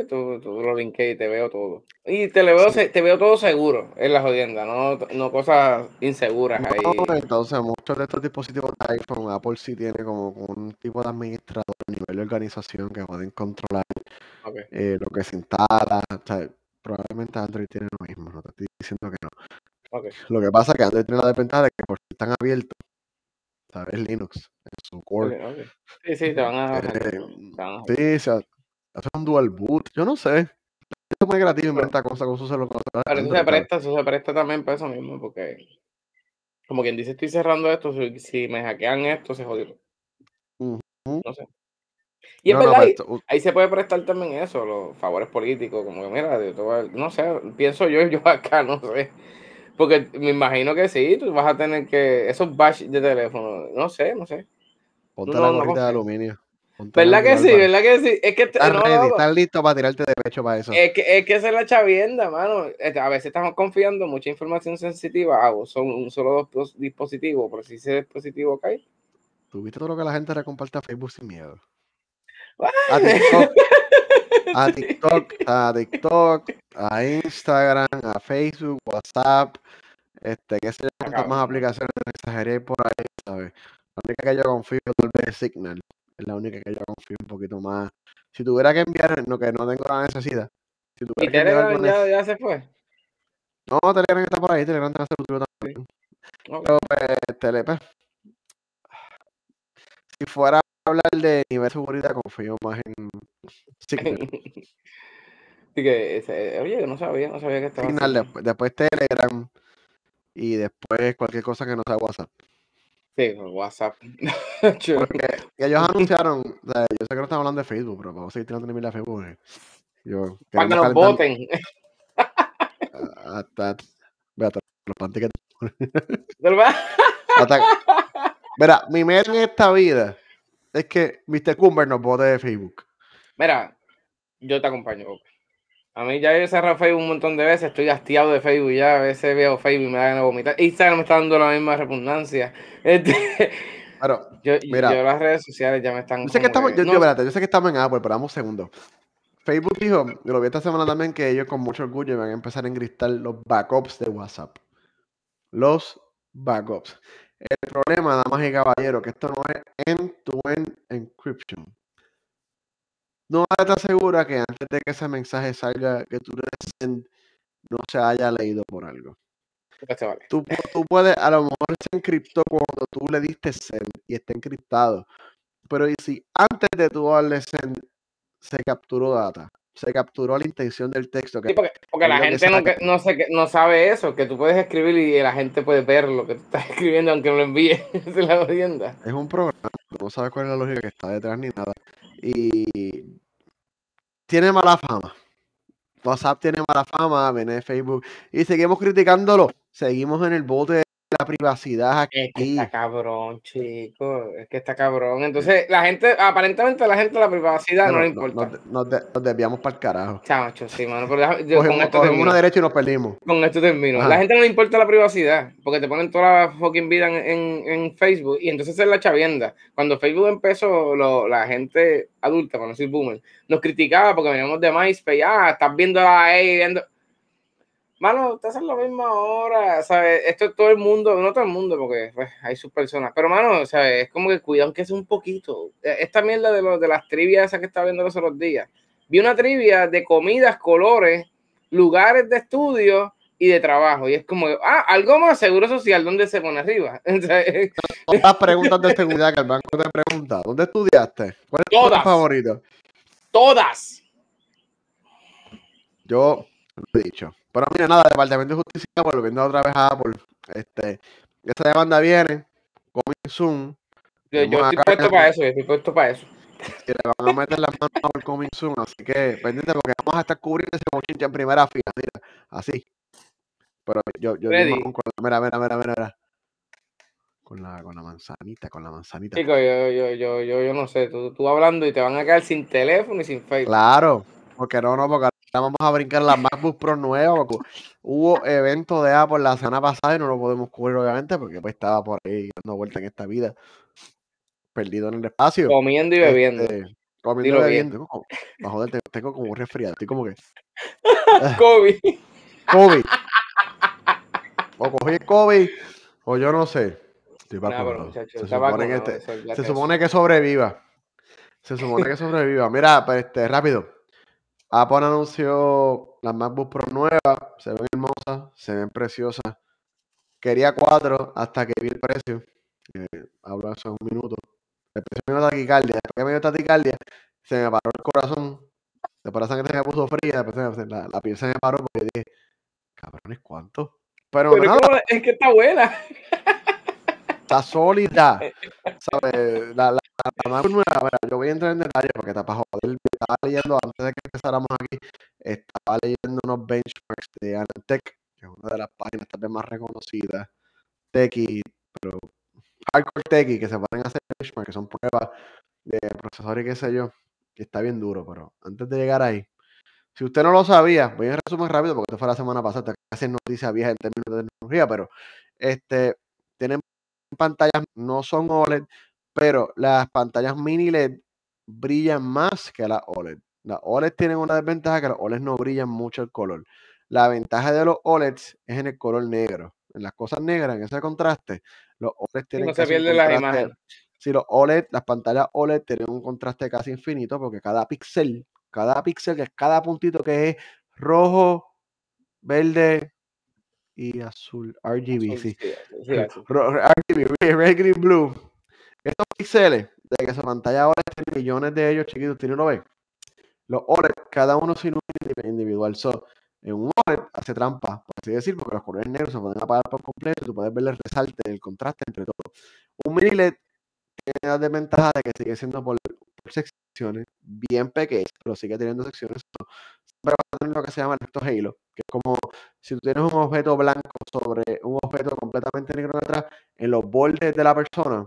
Tú, tú lo linké y te veo todo. Y te, le veo, te veo todo seguro en la jodienda, no, no cosas inseguras ahí. No, entonces muchos de estos dispositivos de iPhone, Apple sí tiene como un tipo de administrador a nivel de organización que pueden controlar eh, lo que se instala. O sea, probablemente Android tiene lo mismo, no te estoy diciendo que no. Lo que pasa es que Android tiene la desventaja de que por ser tan abierto, ¿sabes? Linux en su core. Sí, sí, te van a. Eh, te van a- sí, o sea, hace un dual boot. Yo no sé. Es muy creativo, inventa cosas con sus celulares. Pero eso se presta, eso se presta también para eso mismo, porque como quien dice, estoy cerrando esto, si, si me hackean esto, se jodió. No sé. Y es No, no, verdad, pero ahí, esto- u- ahí se puede prestar también eso, los favores políticos, como que mira, a- no sé, pienso yo, yo acá, no sé. Porque me imagino que sí, tú vas a tener que, esos bash de teléfono, no sé, no sé. ponte no, la no gorrita de aluminio. ¿Verdad que sí? ¿Verdad que sí? Es que, Estás no, ready, estás listo para tirarte de pecho para eso. Es que, es que esa es la chavienda, mano. A veces estamos confiando mucha información sensitiva a son un solo dos dispositivo, pero si ese dispositivo cae. ¿Tú viste todo lo que la gente le comparte a Facebook sin miedo? A TikTok, a TikTok, a TikTok, a Instagram, a Facebook, WhatsApp, este, qué sé yo, cuántas más cabrón. aplicaciones exageré por ahí, ¿sabes? La única que yo confío tal vez es Signal, es la única que yo confío un poquito más. Si tuviera que enviar, no que no tengo la necesidad, si ¿Y tuviera que algo Telegram ya, ya se fue? No, Telegram está por ahí, Telegram está seguro también. Ok. Pero pues, tele, pues, si fuera a hablar de nivel de seguridad, confío más en Signal. Así que, oye, yo no sabía, no sabía que estaba Signal, después, después Telegram y después cualquier cosa que no sea WhatsApp. Sí, por WhatsApp. Porque ellos anunciaron, o sea, yo sé que no estamos hablando de Facebook, pero vamos a seguir tirando mil a Facebook. porque Yo, Para que nos voten. hasta, ve, hasta los panties que ¿Verdad? hasta- Mira, mi meta en esta vida es que Mr. Cumber nos vote de Facebook. Mira, yo te acompaño. A mí ya he cerrado Facebook un montón de veces, estoy hastiado de Facebook ya, a veces veo Facebook y me da ganas de vomitar. Instagram me está dando la misma repugnancia. Este, Pero, yo, Mira. yo las redes sociales ya me están yo sé que estamos, yo, no yo, sé. espérate, yo sé que estamos en Apple, pero damos un segundo. Facebook dijo, yo lo vi esta semana también, que ellos con mucho orgullo van a empezar a engristar los backups de WhatsApp. Los backups. El problema, damas y caballeros, que esto no es end-to-end encryption. No te asegura que antes de que ese mensaje salga, que tú le no se haya leído por algo. Vale. Tú, pu- tú puedes, a lo mejor se encriptó cuando tú le diste send y está encriptado. Pero y si antes de tú darle send se capturó data, se capturó la intención del texto, que Sí, porque, la que gente no, saca. que- no, sé, qué- no sabe eso, que tú puedes escribir y la gente puede ver lo que tú estás escribiendo aunque no lo envíes. La es un programa, no sabes cuál es la lógica que está detrás ni nada. Y tiene mala fama. WhatsApp tiene mala fama, viene Facebook. Y seguimos criticándolo. Seguimos en el bote la privacidad Es que aquí. está cabrón, chico. Es que está cabrón. Entonces, la gente, aparentemente, la gente la privacidad no, Bueno, le no- importa. nos, nos nos desviamos para el carajo. Chacho, sí, mano. Pero yo con esto termino. una derecha y nos perdimos. Con esto termino. Ajá. La gente no le importa la privacidad, porque te ponen toda la fucking vida en, en- en Facebook y entonces es la chavienda. Cuando Facebook empezó, lo- la gente adulta, para no decir boomer, nos criticaba porque veníamos de MySpace. Ah, estás viendo ahí, viendo. Mano, te hacen lo mismo ahora, ¿sabes? Esto es todo el mundo, no todo el mundo, porque pues, hay sus personas. Pero, mano, ¿sabes? Es como que cuidado que es un poquito. Eh, Esta mierda de, los de las trivias esas que estaba viendo los otros días. Vi una trivia de comidas, colores, lugares de estudio y de trabajo. Y es como, ah, algo más seguro social, ¿dónde se pone arriba? Sea, Todas preguntas de seguridad que el banco te pregunta. ¿Dónde estudiaste? ¿Cuál es tu Todas. favorito? Todas. Yo lo he dicho. Pero mira, nada, Departamento de Justicia, volviendo otra vez a Apple. Este, esta demanda viene, coming soon. Yo, estoy puesto para eso, yo estoy puesto para eso. y le van a meter las manos a Apple coming soon. Así que pendiente porque vamos a estar cubriendo ese mochinche en primera fila. Mira, así. Pero yo, yo, yo con la, mira, mira, mira, mira, mira. Con la, con la manzanita, con la manzanita. Chicos, yo, yo, yo, yo, yo no sé, tú, tú hablando y te van a quedar sin teléfono y sin Facebook. Claro, porque no, no, porque vamos a brincar las MacBook Pro. Porque hubo evento de Apple la semana pasada y no lo podemos cubrir, obviamente, porque pues estaba por ahí dando vuelta en esta vida, perdido en el espacio. Comiendo y bebiendo. Este, comiendo y bien. bebiendo. Para joder, tengo, tengo como un resfriado. Estoy como que. COVID. COVID. O cogí el COVID, o yo no sé. Estoy Nah, pero muchacho, se supone que, este- se supone que sobreviva. Se supone que sobreviva. Mira, pues, este, rápido. Apple anunció las MacBook Pro nuevas. Se ven hermosas, se ven preciosas. Quería cuatro hasta que vi el precio. Eh, hablo hace un minuto. El precio me dio taquicardia. Después que me dio taquicardia, se me paró el corazón. El corazón que se me puso fría. Después me- la, la piel se me paró porque dije, cabrones, ¿cuánto? Pero, nada, es que está buena. está sólida. ¿Sabes? La, mira, yo voy a entrar en detalle porque para joder. Estaba leyendo, antes de que empezáramos aquí, estaba leyendo unos benchmarks de Anantech, que es una de las páginas tal más reconocidas, Techie, pero Hardcore Techie, que se pueden hacer benchmarks, que son pruebas de procesadores y qué sé yo, que está bien duro, pero antes de llegar ahí, si usted no lo sabía, voy a resumir rápido porque esto fue la semana pasada, casi noticia vieja en términos de tecnología, pero este, tienen pantallas, no son OLED, pero las pantallas mini LED brillan más que las OLED. Las OLED tienen una desventaja que los OLED no brillan mucho el color. La ventaja de los OLEDs es en el color negro. En las cosas negras, en ese contraste, los OLED tienen no se pierde las. Si los OLED, las pantallas OLED tienen un contraste casi infinito porque cada píxel, cada píxel, que es cada puntito que es rojo, verde y azul, RGB, sí. RGB, red, green, blue. Estos píxeles, de que esa pantalla OLED tiene millones de ellos chiquitos, ¿tiene uno ve? Los OLED, cada uno sin un individual. So, en un OLED hace trampa, por así decir, porque los colores negros se pueden apagar por completo y tú puedes ver el resalte, el contraste entre todos. Un mini LED tiene la desventaja de que sigue siendo por, secciones bien pequeñas, pero sigue teniendo secciones. Siempre va a tener lo que se llama el efecto halo, que es como si tú tienes un objeto blanco sobre un objeto completamente negro detrás, en los bordes de la persona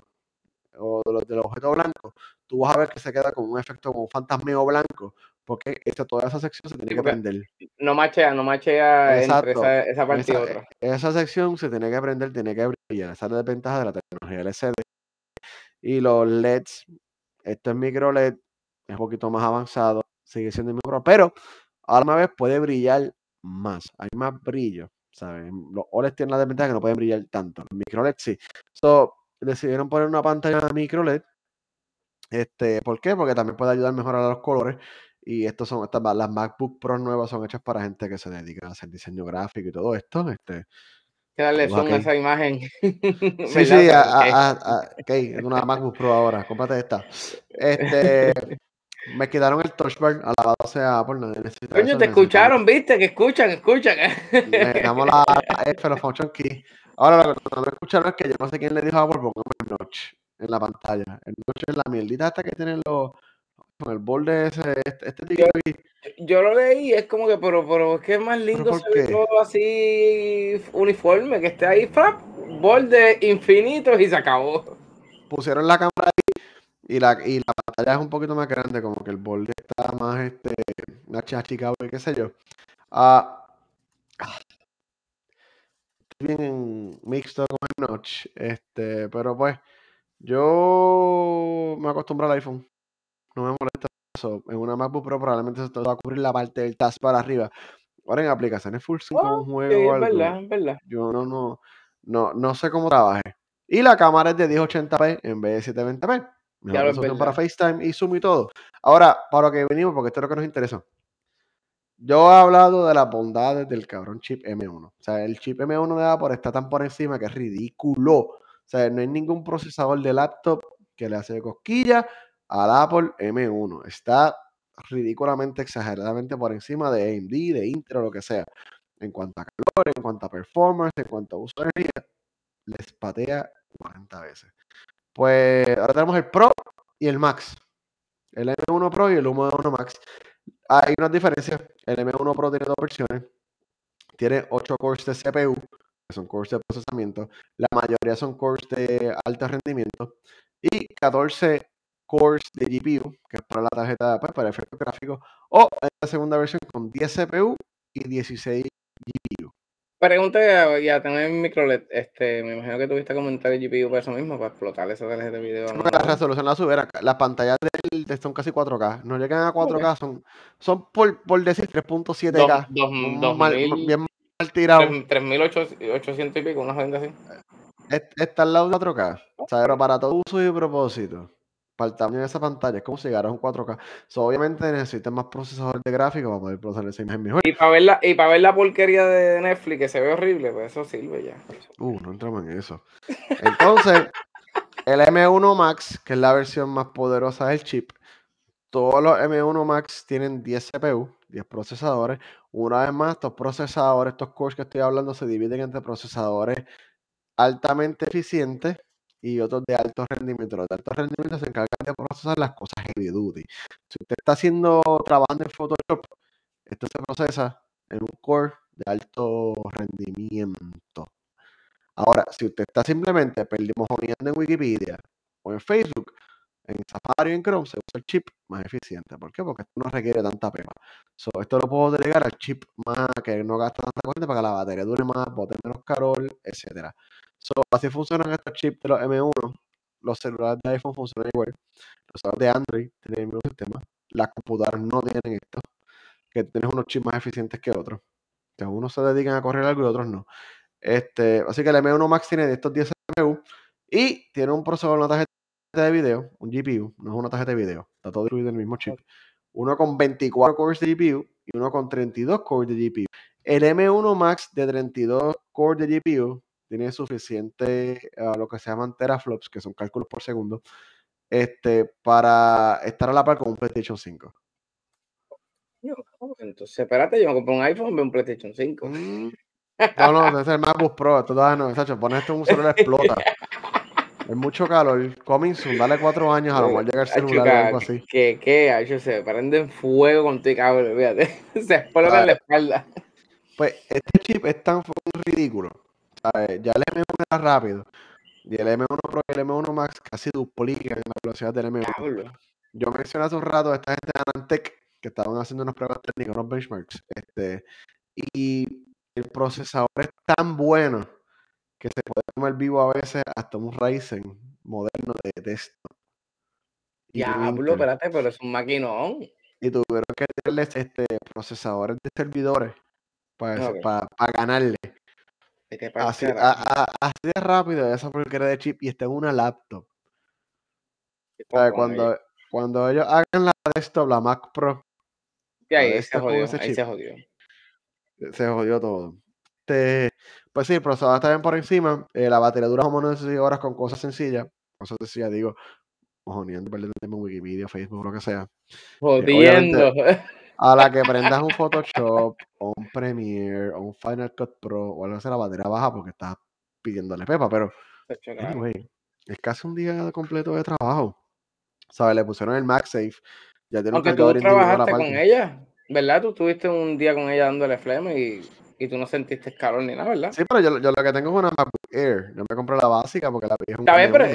o de los, del objeto blanco, tú vas a ver que se queda con un efecto como un fantasmeo blanco, porque esta, toda esa sección se tiene que prender. No machea, no machea entre esa, esa parte y otra. Esa sección se tiene que prender, tiene que brillar. Esa es la desventaja de la tecnología LCD. Y los LEDs, esto es micro LED, es un poquito más avanzado, sigue siendo micro, pero a la vez puede brillar más, hay más brillo, ¿sabes? Los OLED tienen la desventaja que no pueden brillar tanto, los micro LED sí. So, decidieron poner una pantalla micro LED. Este, ¿Por qué? Porque también puede ayudar a mejorar los colores. Y estos son estas, las MacBook Pro nuevas son hechas para gente que se dedica a hacer diseño gráfico y todo esto. Este, que darle zoom a esa imagen. Sí, sí, a, a, es una MacBook Pro ahora, cómprate esta. Este, me quitaron el touch bar, alabado sea Apple, necesita Coño, te escucharon, viste, que escuchan, escuchan. Me damos la, la F, los function key. Ahora lo que no escucharon es que yo no sé quién le dijo a Apple, el notch en la pantalla. El notch es la mierdita hasta que tienen los con el borde ese, este, este yo, yo, lo leí, es como que, pero, pero es que es más lindo se ve todo así uniforme, que esté ahí, frap, borde infinito y se acabó. Pusieron la cámara ahí y la, y la pantalla es un poquito más grande, como que el borde está más, este, más chachicado y qué sé yo. Ah, bien mixto con el notch, este, pero pues, yo me acostumbro al iPhone no me molesta eso. En una MacBook Pro probablemente se te va a cubrir la parte del task para arriba. Ahora en aplicaciones full screen como un juego o algo, verdad, es verdad. yo no, no, no, no sé cómo trabaje. Y la cámara es de 1080p en vez de 720p. Mejor resolución para FaceTime y Zoom y todo. Ahora, para lo que venimos, porque esto es lo que nos interesa. Yo he hablado de las bondades del cabrón chip M1. O sea, el chip M1 de Apple está tan por encima que es ridículo. O sea, no hay ningún procesador de laptop que le hace cosquilla al Apple M1. Está ridículamente, exageradamente por encima de AMD, de Intel o lo que sea. En cuanto a calor, en cuanto a performance, en cuanto a uso de energía, les patea 40 veces. Pues ahora tenemos el Pro y el Max. El M1 Pro y el M1 Max. Hay unas diferencias. El M1 Pro tiene dos versiones. Tiene 8 cores de CPU, que son cores de procesamiento. La mayoría son cores de alto rendimiento. Y 14 cores de GPU, que es para la tarjeta pues, para efectos gráficos, o en la segunda versión con 10 CPU y 16 GPU. Pregunta ya tener micro LED, este, me imagino que tuviste comentar el GPU para eso mismo, para explotar esa tarjeta de video. la resolución la subieron, las pantallas de, son casi 4K, no llegan a 4K, son, son por, por decir 3.7K. bien mal tirado. 3.800 y pico, una gente así. Está al lado de 4K, o sea, pero para todo uso y propósito para el tamaño de esa pantalla. Es como si llegaras a un 4K. obviamente necesitas más procesador de gráfico para poder procesar esa imagen mejor. Y para ver la, y para ver la porquería de Netflix que se ve horrible, pues eso sirve ya. Uh, no entramos en eso. Entonces, el M1 Max, que es la versión más poderosa del chip, todos los M1 Max tienen 10 CPU, 10 procesadores. Una vez más, estos procesadores, estos cores que estoy hablando, se dividen entre procesadores altamente eficientes y otros de alto rendimiento. Los de alto rendimiento se encargan de procesar las cosas heavy duty. Si usted está haciendo, trabajando en Photoshop, esto se procesa en un core de alto rendimiento. Ahora, si usted está simplemente perdimos en Wikipedia o en Facebook, en Safari o en Chrome se usa el chip más eficiente. ¿Por qué? Porque esto no requiere tanta pega. esto lo puedo delegar al chip más que no gasta tanta corriente para que la batería dure más, bote menos calor, etc. así funcionan estos chips de los M1. Los celulares de iPhone funcionan igual. Los celulares de Android tienen el mismo sistema. Las computadoras no tienen esto. Que tienes unos chips más eficientes que otros. Que unos se dedican a correr algo y otros no. Este, así que el M1 Max tiene de estos 10 CPU y tiene un procesador, una tarjeta de video, un GPU, no es una tarjeta de video, está todo distribuido en el mismo chip. Uno con 24 cores de GPU y uno con 32 cores de GPU. El M1 Max de 32 cores de GPU tiene suficiente, a lo que se llaman teraflops, que son cálculos por segundo, este, para estar a la par con un PlayStation 5. Entonces, espérate, yo me compré un iPhone, veo un PlayStation 5. Mm, no, no, es el MacBook Pro, todavía no, Sacho, pones esto en un celular explota. Es mucho calor. Coming soon, dale cuatro años, a lo mejor llega el celular o algo así. ¿Qué, qué? Hecho, se prenden fuego con tu cable, fíjate. Se explota en la espalda. Pues este chip es tan ridículo. ¿Sabes? Ya el M1 era rápido. Y el M1 Pro y el M1 Max casi duplican la velocidad del M1. Yo mencioné hace un rato a esta gente de Anantec que estaban haciendo unas pruebas técnicas, unos benchmarks. Este, y el procesador es tan bueno que se puede comer vivo a veces hasta un Ryzen moderno de texto. Diablo, espérate, pero es un maquinón. Y tuvieron que tenerles este, procesadores de servidores para, para, ganarle. Así, así, de rápido esa porquería de chip y está en una laptop. cuando, cuando ellos hagan la desktop, la Mac Pro, ahí, se jodió, ahí se jodió. Se jodió todo. Este, pues sí, el procesador está bien por encima. Eh, la batería dura como 9 horas con cosas sencillas. Cosas sencillas, digo, jodiendo, perdiendo tiempo en Wikipedia, Facebook, lo que sea. Eh, Jodiendo. a la que prendas un Photoshop o un Premiere o un Final Cut Pro o algo así, la batería baja porque estás pidiéndole pepa, pero anyway, es casi un día completo de trabajo. ¿Sabes? Le pusieron el MagSafe. Ya tiene Aunque tú trabajaste con ella, ¿verdad? Tú estuviste un día con ella dándole flema y y tú no sentiste calor ni nada, ¿verdad? Sí, pero yo, yo lo que tengo es una MacBook Air. Yo me compré la básica porque la es un bien, pero,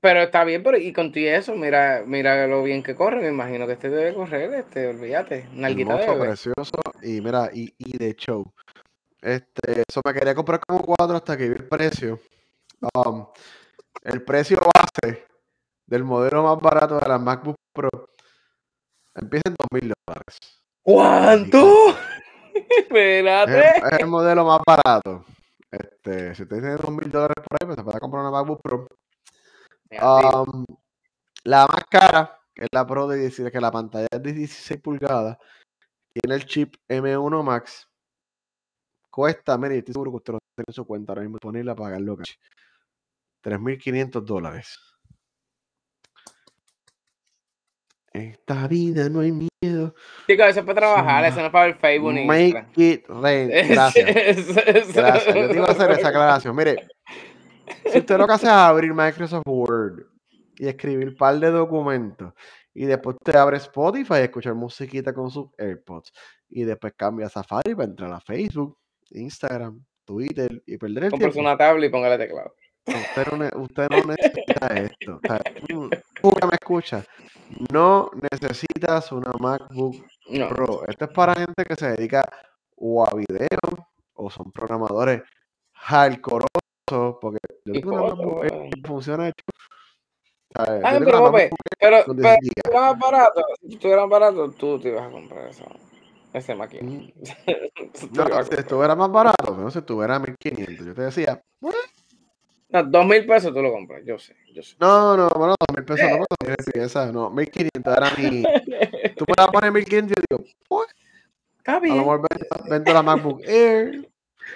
pero está bien, pero y con eso, mira, mira lo bien que corre. Me imagino que este debe correr, este, olvídate. Nalguita de precioso y mira, y, y de show. Este, eso me quería comprar como cuatro hasta que vi el precio. Um, el precio base del modelo más barato de la MacBook Pro empieza en dos mil dólares. ¿Cuánto? Espérate. Es, el modelo más barato. Este, si usted tiene dos mil dólares por ahí, pues se puede comprar una MacBook Pro. Um, la más cara, que es la Pro de 16, que la pantalla es de 16 pulgadas, tiene el chip M1 Max. Cuesta, mire, estoy seguro que usted lo tiene en su cuenta ahora mismo disponible a pagarlo. 3.500 dólares. Esta vida no hay miedo. Chicos, eso es para trabajar, eso no es para el Facebook ni Make it rain. Gracias. Gracias. Yo te iba a hacer esa aclaración. Mire, si usted lo que hace es abrir Microsoft Word y escribir un par de documentos y después te abre Spotify y escuchar musiquita con sus AirPods y después cambia Safari para entrar a Facebook, Instagram, Twitter y perder el tiempo. una tablet y póngale teclado. Usted no, usted no necesita esto. O tú que me escuchas, no necesitas una MacBook Pro. Esto es para gente que se dedica o a video o son programadores hardcoreosos, porque yo tengo una MacBook que funciona hecho. Ah, pero, pero, si estuviera más barato, si estuviera más barato, tú te ibas a comprar eso. Ese máquina. Mm. no, si estuviera más barato, pero si estuviera a 1500, yo te decía, no, dos mil pesos tú lo compras, yo sé, yo sé. No, no, bueno, dos mil pesos no, no, no, mil quinientos era mi. Tú me la pones mil quinientos y yo digo, pues. Está bien. A lo mejor vendo, la MacBook Air.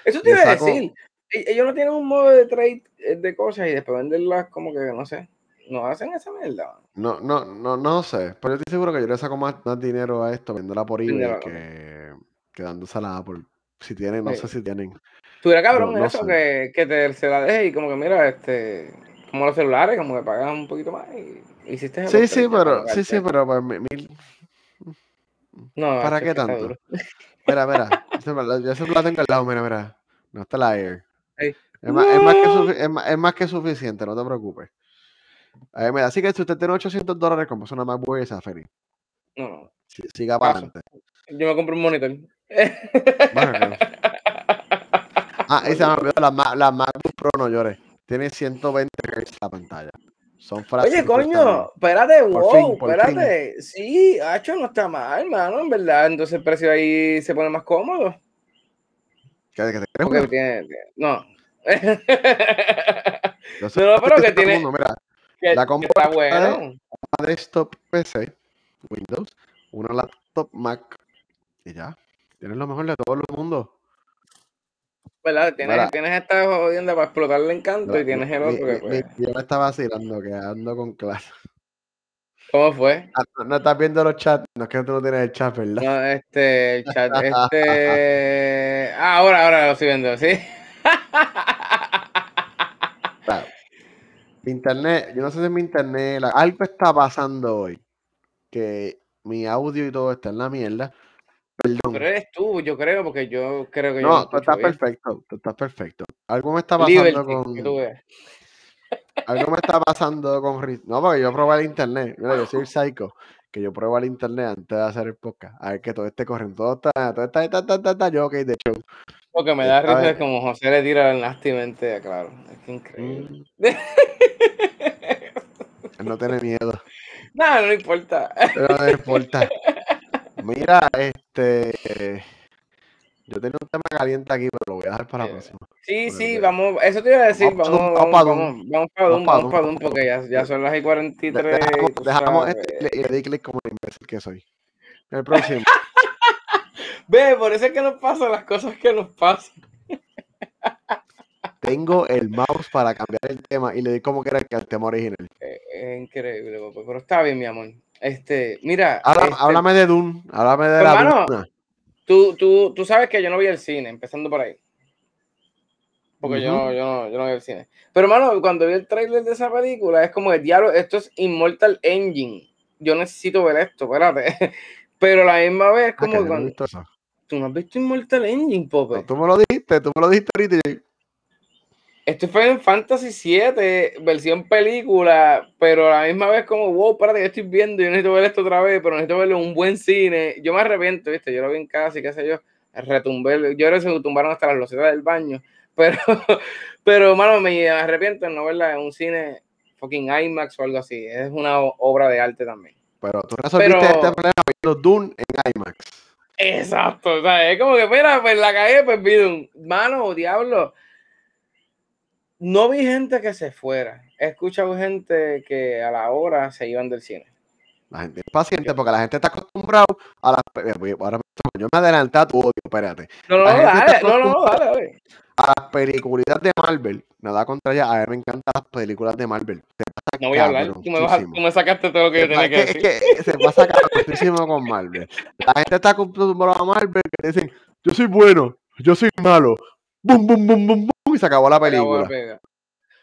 Eso te iba a decir. E, ellos no tienen un modo de trade eh, de cosas y después venderlas como que, no sé, no hacen esa mierda. No, no, no, no sé. Pero yo estoy seguro que yo le saco más, más dinero a esto, venderla por eBay que, que dándosela por. Si tienen, no sé si tienen. Tuviera cabrón eso, que, que te, se la deje y como que mira, este, como los celulares, como que pagas un poquito más y hiciste Sí, sí, para pero, no sí, sí, pero pues, mi- mil- No, ¿para qué tanto? Mira, mira, la- yo siempre la tengo al lado, mira, mira. No está la Air. Es más, es, más que No. sufi- es, más, es más que suficiente, no te preocupes. A ver, mira, así que si usted tiene 800 dólares, como una MacBook y esa feria, No, no. si- siga para adelante. Yo me compro un monitor. Bueno. Ah, y se me olvidó, la, la MacBook Pro, no llores. Tiene 120 Hz la pantalla. Son frases Oye, coño, espérate, Por wow, fin, espérate. Sí, Hacho no está mal, mano, en verdad. Entonces el precio ahí se pone más cómodo. ¿Qué, qué te crees? Tiene, no. Yo sé No, que pero que tiene- mundo, Mira, que, La que compro está bueno. una desktop PC, Windows, una laptop Mac y ya. Tienes lo mejor de todo el mundo. ¿Verdad? Tienes, tienes esta jodienda para explotar el encanto y tienes el Mi- otro que pues. mi- Yo me estaba vacilando, que ando con clase. ¿Cómo fue? Ah, no, no estás viendo los chats, no es que tú no tienes el chat, ¿verdad? No, este, el chat, este. Ah, ahora, ahora lo estoy viendo, ¿sí? Claro. Mi internet, yo no sé si es mi internet, la- algo está pasando hoy, que mi audio y todo está en la mierda. Perdón. Pero eres tú, yo creo, porque yo creo que yo No, no tú estás bien. perfecto, tú estás perfecto. Algo me está pasando Liberty, con. Algo me está pasando con, Ri- no, porque yo probé el internet, mira, yo soy el psycho, que yo pruebo el internet antes de hacer el podcast, a ver que todo esté corriendo, todo está, todo está, está, está, está, yo, ok, de hecho, Lo que me da A risa es como José le tira nastymente, claro. Es que increíble. mm, no tiene miedo. No, no importa. Pero no importa. Mira, este. Yo tenía un tema caliente aquí, pero lo voy a dejar para la Eh, próxima. Sí, sí, vamos, eso te iba a decir, vamos vamos, Doom, vamos, vamos pa' vamos, vamos para Doom, vamos Doom, para Doom, porque ya, ya son las y De- 43. Dejamos, dejamos este y le- di clic como el imbécil que soy. El próximo. Ve, por eso es que nos pasan las cosas que nos pasan. Tengo el mouse para cambiar el tema y le di como que era el tema original. Eh, Es increíble, pero está bien, mi amor. Este, mira, Habla- este, Háblame de Dune, háblame de la mano, Duna. Tú, tú, tú sabes que yo no vi el cine, empezando por ahí. Porque yo, yo, no, yo no vi el cine. Pero, mano, cuando vi el tráiler de esa película, es como el diablo, esto es Immortal Engine. Yo necesito ver esto, espérate. Pero la misma vez, Ah, como no he cuando, tú no has visto Immortal Engine, Pope. No, tú me lo dijiste, tú me lo dijiste ahorita. y Esto fue en Fantasy VII, versión película, pero a la misma vez como, wow, espérate, yo estoy viendo, yo necesito ver esto otra vez, pero necesito verlo en un buen cine. Yo me arrepiento, ¿viste? Yo lo vi en casa y qué sé yo, retumbé, yo creo que se tumbaron hasta las losetas del baño, pero, pero, mano, me arrepiento de no verla en un cine fucking IMAX o algo así. Es una obra de arte también. Pero tú resolviste Pero- este problema viendo Dune en IMAX. Exacto, o sea, es como que, mira, pues la cagué, pues vi un mano, diablo. No vi gente que se fuera. He escuchado gente que a la hora se iban del cine. La gente es paciente porque la gente está acostumbrada a las. Ahora yo me adelanté a tu odio, espérate. No, no, dale, no, no, dale, dale. A las películas de Marvel. Nada contra ella, a mí me encantan las películas de Marvel. Se pasa No voy a hablar. Tú me, vas a- tú me sacaste todo lo que yo Es tenía que decir. es que se pasa cabroncísimo con Marvel. La gente está acostumbrada a Marvel que dicen, yo soy bueno, yo soy malo. Bum, bum, bum, bum, bum, y se acabó la película. pega.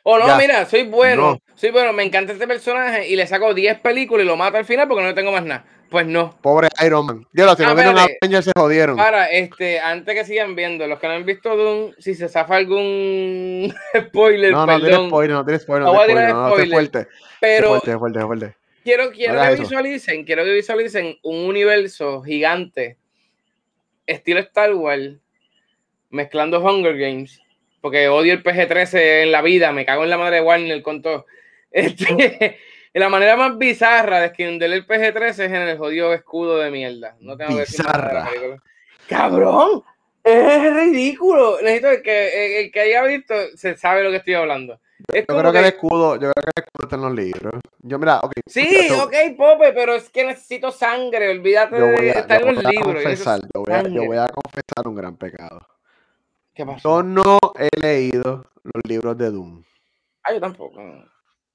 O no, Ya. mira, soy bueno, No. soy bueno, me encanta este personaje y le saco 10 películas y lo mato al final porque no tengo más nada. Pues no. Pobre Iron Man. Dios, si Ah, no vieron espérate. Avengers se jodieron. Para, este, antes que sigan viendo, los que no han visto Doom, si se zafa algún spoiler, No, no tiene perdón. spoiler, no tiene spoiler, No no tiene tirar spoiler, no, no, spoiler, fuerte. pero fuerte, fuerte, fuerte. quiero, quiero que eso. visualicen, quiero que visualicen un universo gigante, estilo Star Wars, mezclando Hunger Games, porque odio el PG-13 en la vida, me cago en la madre de Warner con todo. Este, la manera más bizarra de esconder el PG-13 es en el jodido escudo de mierda. No tengo que decir Bizarra. película. ¡Cabrón! Es ridículo. Necesito el que, el que haya visto se sabe lo que estoy hablando. Es Yo creo que el que- escudo, yo creo que el escudo está en los libros. Yo, mira, ok. Sí, esto- ok, Pope, pero es que necesito sangre. Olvídate Yo de estar yo en los libros. confesar, yo voy a, yo sangre. voy a confesar un gran pecado. ¿Qué pasó? Yo no he leído los libros de Doom. Ah, yo tampoco.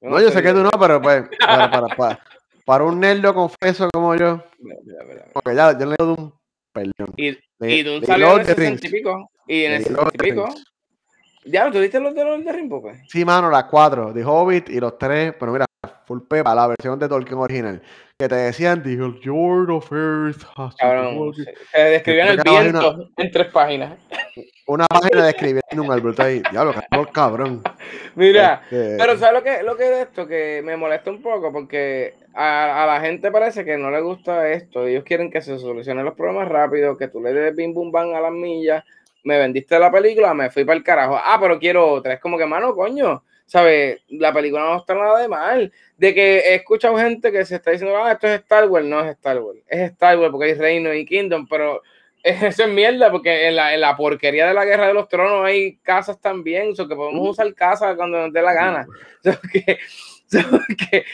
Yo No, yo sé que tú no, pero pues, para, para, para, para un nerdo confeso como yo, Mira, mira, mira. porque ya yo leo Doom, perdón. Y, Leí- y Dune leí salió en el of the 60 y pico. Y en el leí Lord 60 of y pico. Ya, ¿tú viste los de los de Rimbo, pues? Sí, mano, las cuatro, The Hobbit y los tres, pero mira, full pepa, la versión de Tolkien original, que te decían, The Lord of Earth Cabrón, walk-" se- se describían el viento en tres páginas. Una página describiendo un árbol, ahí, diablo, cabrón, cabrón. Mira, Este, pero ¿sabes lo que, lo que es esto? Que me molesta un poco porque a, a la gente parece que no le gusta esto. Ellos quieren que se solucionen los problemas rápido, que tú le des bim bum bam a las millas. Me vendiste la película, me fui para el carajo. Ah, pero quiero otra. Es como que, mano, coño, ¿sabes? La película no está nada de mal. De que he escuchado gente que se está diciendo, ah, esto es Star Wars. No es Star Wars. Es Star Wars porque hay Reino y Kingdom, pero eso es mierda porque en la, en la porquería de la Guerra de los Tronos hay casas también, o que podemos usar casas cuando nos dé la gana. So que, so que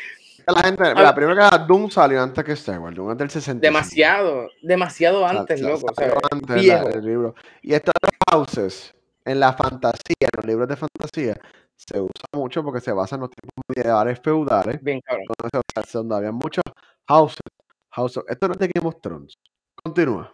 la gente, la primera que Doom salió antes que Star Wars, Doom es del 65. demasiado, demasiado antes, loco. salió antes la- Viejo. el libro. Y estos houses, en la fantasía, en los libros de fantasía, se usa mucho porque se basa en los tiempos medievales feudales, Bien cabrón. se- o sea, donde había muchos houses. House of- esto no es de Game of Thrones. Continúa.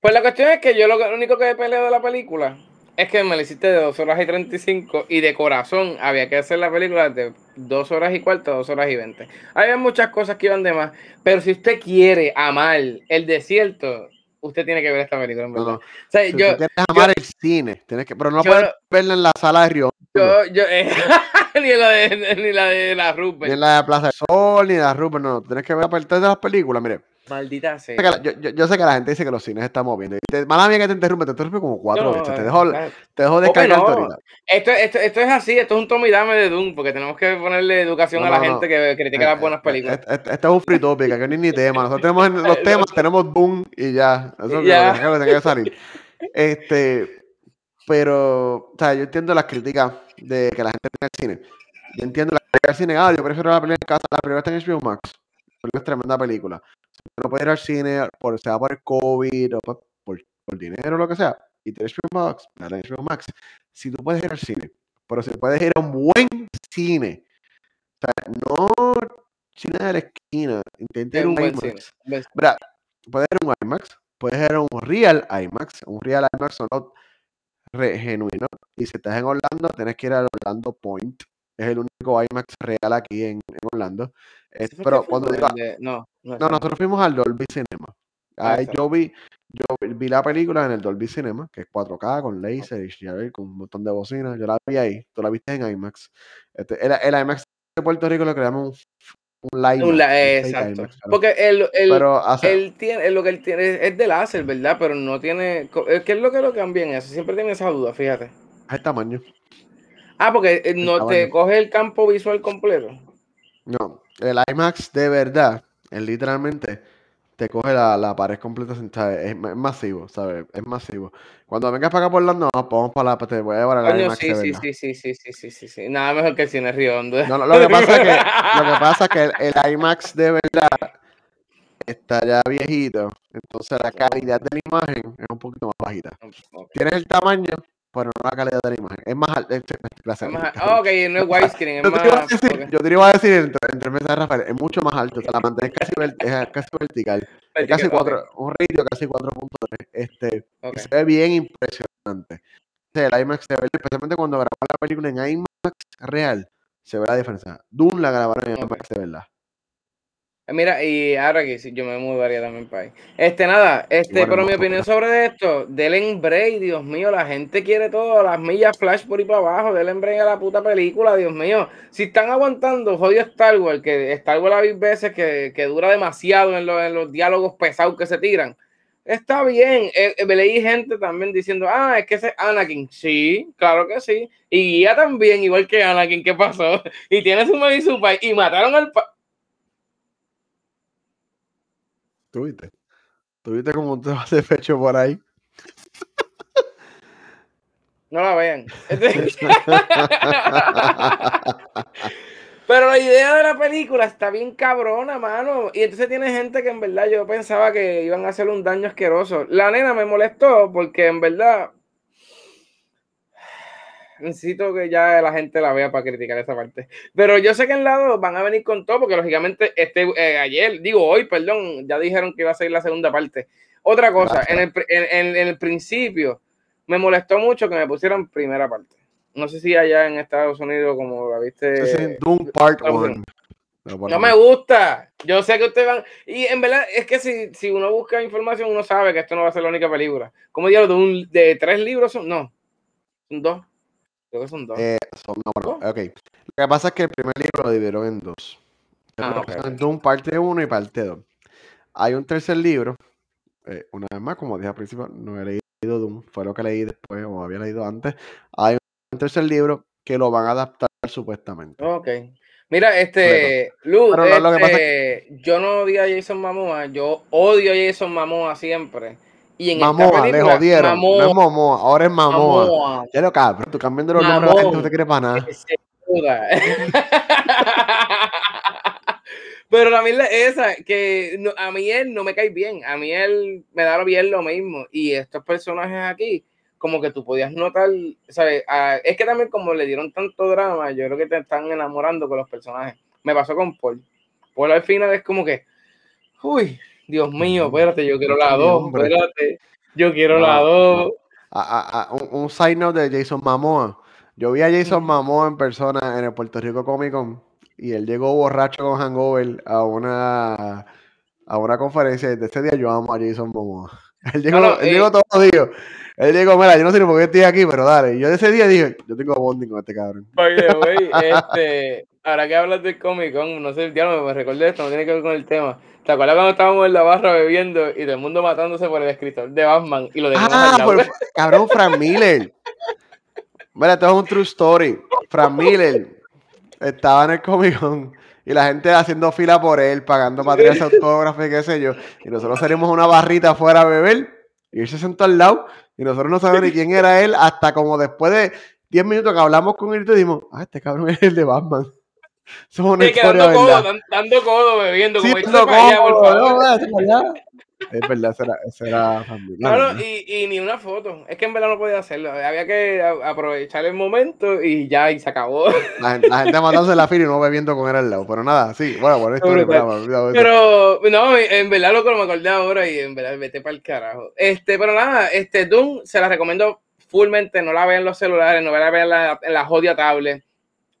Pues la cuestión es que yo lo, lo único que peleo de la película es que me la hiciste de 2 horas y 35 y de corazón había que hacer la película de 2 horas y cuarto, 2 horas y 20. Había muchas cosas que iban de más, pero si usted quiere amar el desierto, usted tiene que ver esta película, en No, verdad. no. O sea, Si yo, amar el cine, tienes que, pero no yo puedes no- verla en la sala de Río, yo, yo, eh, ni la de, ni la de la Rupert. ni en la de Plaza del Sol, ni la Rupert, no, no, tienes que ver a partir de las películas, mire. Maldita sea. Yo sé que la- Yo, sé que la gente dice que los cines están moviendo. Te, mala mía que te interrumpe, te interrumpe como cuatro No, veces. Te eh, dejo, te dejo descargarte no. ahorita. Esto, esto, esto es así, esto es un tome y dame de Doom, porque tenemos que ponerle educación No, a la gente que critica las buenas Eh, películas. eh, eh, Este es un free topic, que no es ni tema. Nosotros tenemos en los temas, tenemos Doom y ya. Eso es lo que- Ya. lo que salir. Este, pero, o sea, yo entiendo las críticas de que la gente tenga el cine. Yo entiendo la crítica del cine. Ah, yo prefiero la película en casa. La primera está en HBO Max. Es tremenda película. No puede ir al cine, por, sea por el COVID o por, por, por dinero o lo que sea, y tiene HBO Max, dale HBO Max. Si tú puedes ir al cine, pero si puedes ir a un buen cine, o sea, no cine de la esquina, intenta ir a un IMAX. Mira, puedes ir a un IMAX, puedes ir a un Real IMAX. Un Real IMAX son los re- genuinos. Y si estás en Orlando, tienes que ir al Orlando Point. Es el único IMAX real aquí en, en Orlando. Eh, ¿Ese fue pero cuando digo, de- No, no, nosotros fuimos al Dolby Cinema. Ah, Ahí yo vi, yo vi la película en el Dolby Cinema, que es 4K, con laser, HDR, con un montón de bocinas. Yo la vi ahí, tú la viste en IMAX. Este, el, el IMAX de Puerto Rico lo llaman un, Live Un fake exacto. IMAX, Porque el, el, pero él tiene, lo que él tiene es de láser, ¿verdad? Pero no tiene. ¿Qué es lo que lo cambian eso? Siempre tiene esa duda, fíjate. es el tamaño. Ah, porque eh, no te coge el campo visual completo. No, el IMAX de verdad, es literalmente te coge la, la pared completa, ¿sabes? Es, ma- es masivo, ¿sabes? Es masivo. Cuando vengas para acá por Orlando, vamos para la, te voy a llevar al Coño, IMAX sí, de sí, verdad. sí, sí, sí, sí, sí, sí, sí. Nada mejor que el cine Río Hondo. No, no, lo que pasa es que, lo que pasa es que el, el IMAX de verdad está ya viejito, entonces la calidad de la imagen es un poquito más bajita. Tienes el tamaño, pero no la calidad de la imagen. Es más alta. este, clase- Es más- cabrón. ah, ok, no es widescreen, es Yo te, iba a más. decir, yo te iba a decir entre, entre meses de Rafael, es mucho más alto, o sea, la pantalla es casi, es casi vertical, es casi 4, un ratio casi 4.3, este, ok. y se ve bien impresionante. El IMAX se ve, especialmente cuando grabaron la película en IMAX real, se ve la diferencia. Doom la grabaron en. IMAX de verdad. Mira, y ahora que sí, yo me mudaría también para ahí. Este, nada, este, pero mi opinión sobre esto, Delen Bray, Dios mío, la gente quiere todo, las millas flash por ahí para abajo, Delen Bray a la puta película, Dios mío. Si están aguantando, jodido Star Wars, que Star Wars hay veces que, que dura demasiado en, los- en los diálogos pesados que se tiran. Está bien, eh, eh, leí gente también diciendo, ah, es que ese es Anakin. Sí, claro que sí. Y Guía también, igual que Anakin, ¿qué pasó? Y tiene su mami y su pai, y mataron al... pa- ¿Tú viste? ¿Tú viste cómo te vas de pecho por ahí? No la vean. Pero la idea de la película está bien cabrona, mano. Y entonces tiene gente que en verdad yo pensaba que iban a hacer un daño asqueroso. La nena me molestó porque en verdad necesito que ya la gente la vea para criticar esa parte. Pero yo sé que en lado van a venir con todo porque lógicamente este eh, ayer, digo hoy, perdón, ya dijeron que iba a ser la segunda parte. Otra cosa, en el, en- en- en el principio me molestó mucho que me pusieran primera parte. No sé si allá en Estados Unidos, como la viste. Doom Part 1. No me gusta. Yo sé que ustedes van. Y en verdad, es que si, si uno busca información, uno sabe que esto no va a ser la única película. ¿Cómo digo? De, un, de tres libros son. No. Son dos. Creo que son dos. Eh, son, no, bueno, ok. Lo que pasa es que el primer libro lo dividieron en dos. Ah, okay. Doom parte 1 y parte 2. Hay un tercer libro. Eh, una vez más, como dije al principio, no he leído Doom. Fue lo que leí después, o había leído antes. Hay un tercer libro que lo van a adaptar supuestamente. Ok. Mira, este, Luz, este, yo no odio a Jason Momoa, yo odio a Jason Momoa siempre. Y en Mamoa, esta película, le jodieron. no es Momoa, ahora es Mamoa. Ya lo cabrón, tú cambiando los nombres la gente no te quiere para nada. Pero la mierda es esa, que a mí él no me cae bien, a mí él me da bien lo mismo. Y estos personajes aquí, como que tú podías notar, ¿sabes? es que también como le dieron tanto drama, yo creo que te están enamorando con los personajes. Me pasó con Paul. Paul al final es como que, uy, Dios mío, espérate, yo quiero la 2, espérate, yo quiero la 2. un, un side note de Jason Momoa. Yo vi a Jason Momoa en persona en el Puerto Rico Comic Con y él llegó borracho con hangover a una a una conferencia desde ese día yo amo a Jason Momoa. Él llegó, él llegó eh, todos los días. Él dijo, mira, yo no sé ni por qué estoy aquí, pero dale. Y yo ese día dije, yo tengo bonding con este cabrón. este, ahora que hablas del Comic Con, no sé, no me recordé esto, no tiene que ver con el tema. ¿Te acuerdas cuando estábamos en la barra bebiendo y todo el mundo matándose por el escritor de Batman y lo de Ah, por, cabrón, Frank Miller. Mira, esto es un true story. Frank Miller estaba en el Comic Con y la gente haciendo fila por él, pagando materiales autógrafos y qué sé yo. Y nosotros salimos una barrita afuera a beber y él se sentó al lado y nosotros no sabemos ni quién era él hasta como después de 10 minutos que hablamos con él y dijimos, ah, este cabrón es el de Batman. Una historia, dando, codo, dando codo, bebiendo, como dando codo, es verdad, esa era, familiar. Claro, y, y, ni una foto. Es que en verdad no podía hacerlo. Había que aprovechar el momento y ya, y se acabó. La, gente, la gente matándose la fila y no bebiendo con él al lado. Pero nada, sí, bueno, por esto. Pero, no, en verdad lo que me acordé ahora y en verdad vete para el carajo. Este, pero nada, este Doom se la recomiendo fullmente. No la vean en los celulares, no la vean en la, en la jodia tablet.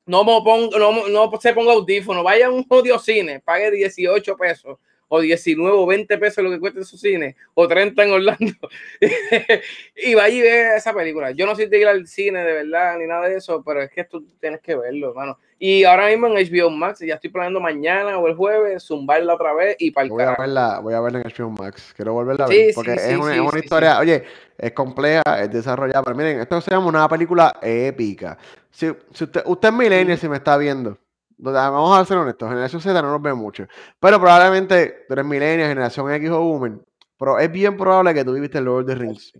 No, me ponga, no, no se ponga audífono, vaya a un jodido cine, pague 18 pesos o 19 o 20 pesos lo que cuesta su cine, o 30 en Orlando, y vaya y ve esa película. Yo no soy de ir al cine de verdad ni nada de eso, pero es que tú tienes que verlo, hermano. Y ahora mismo en HBO Max, ya estoy planeando mañana o el jueves, zumbarla otra vez y para el voy a verla, Voy a verla en HBO Max, quiero volverla a ver, porque es, una, es una historia, oye, es compleja, es desarrollada, pero miren, esto se llama una película épica. Si, si usted, usted es millennial, si me está viendo, vamos a ser honestos, generación Z no nos ve mucho. Pero probablemente tú eres millennial, generación X o Woman. Pero es bien probable que tú viviste el Lord of the Rings.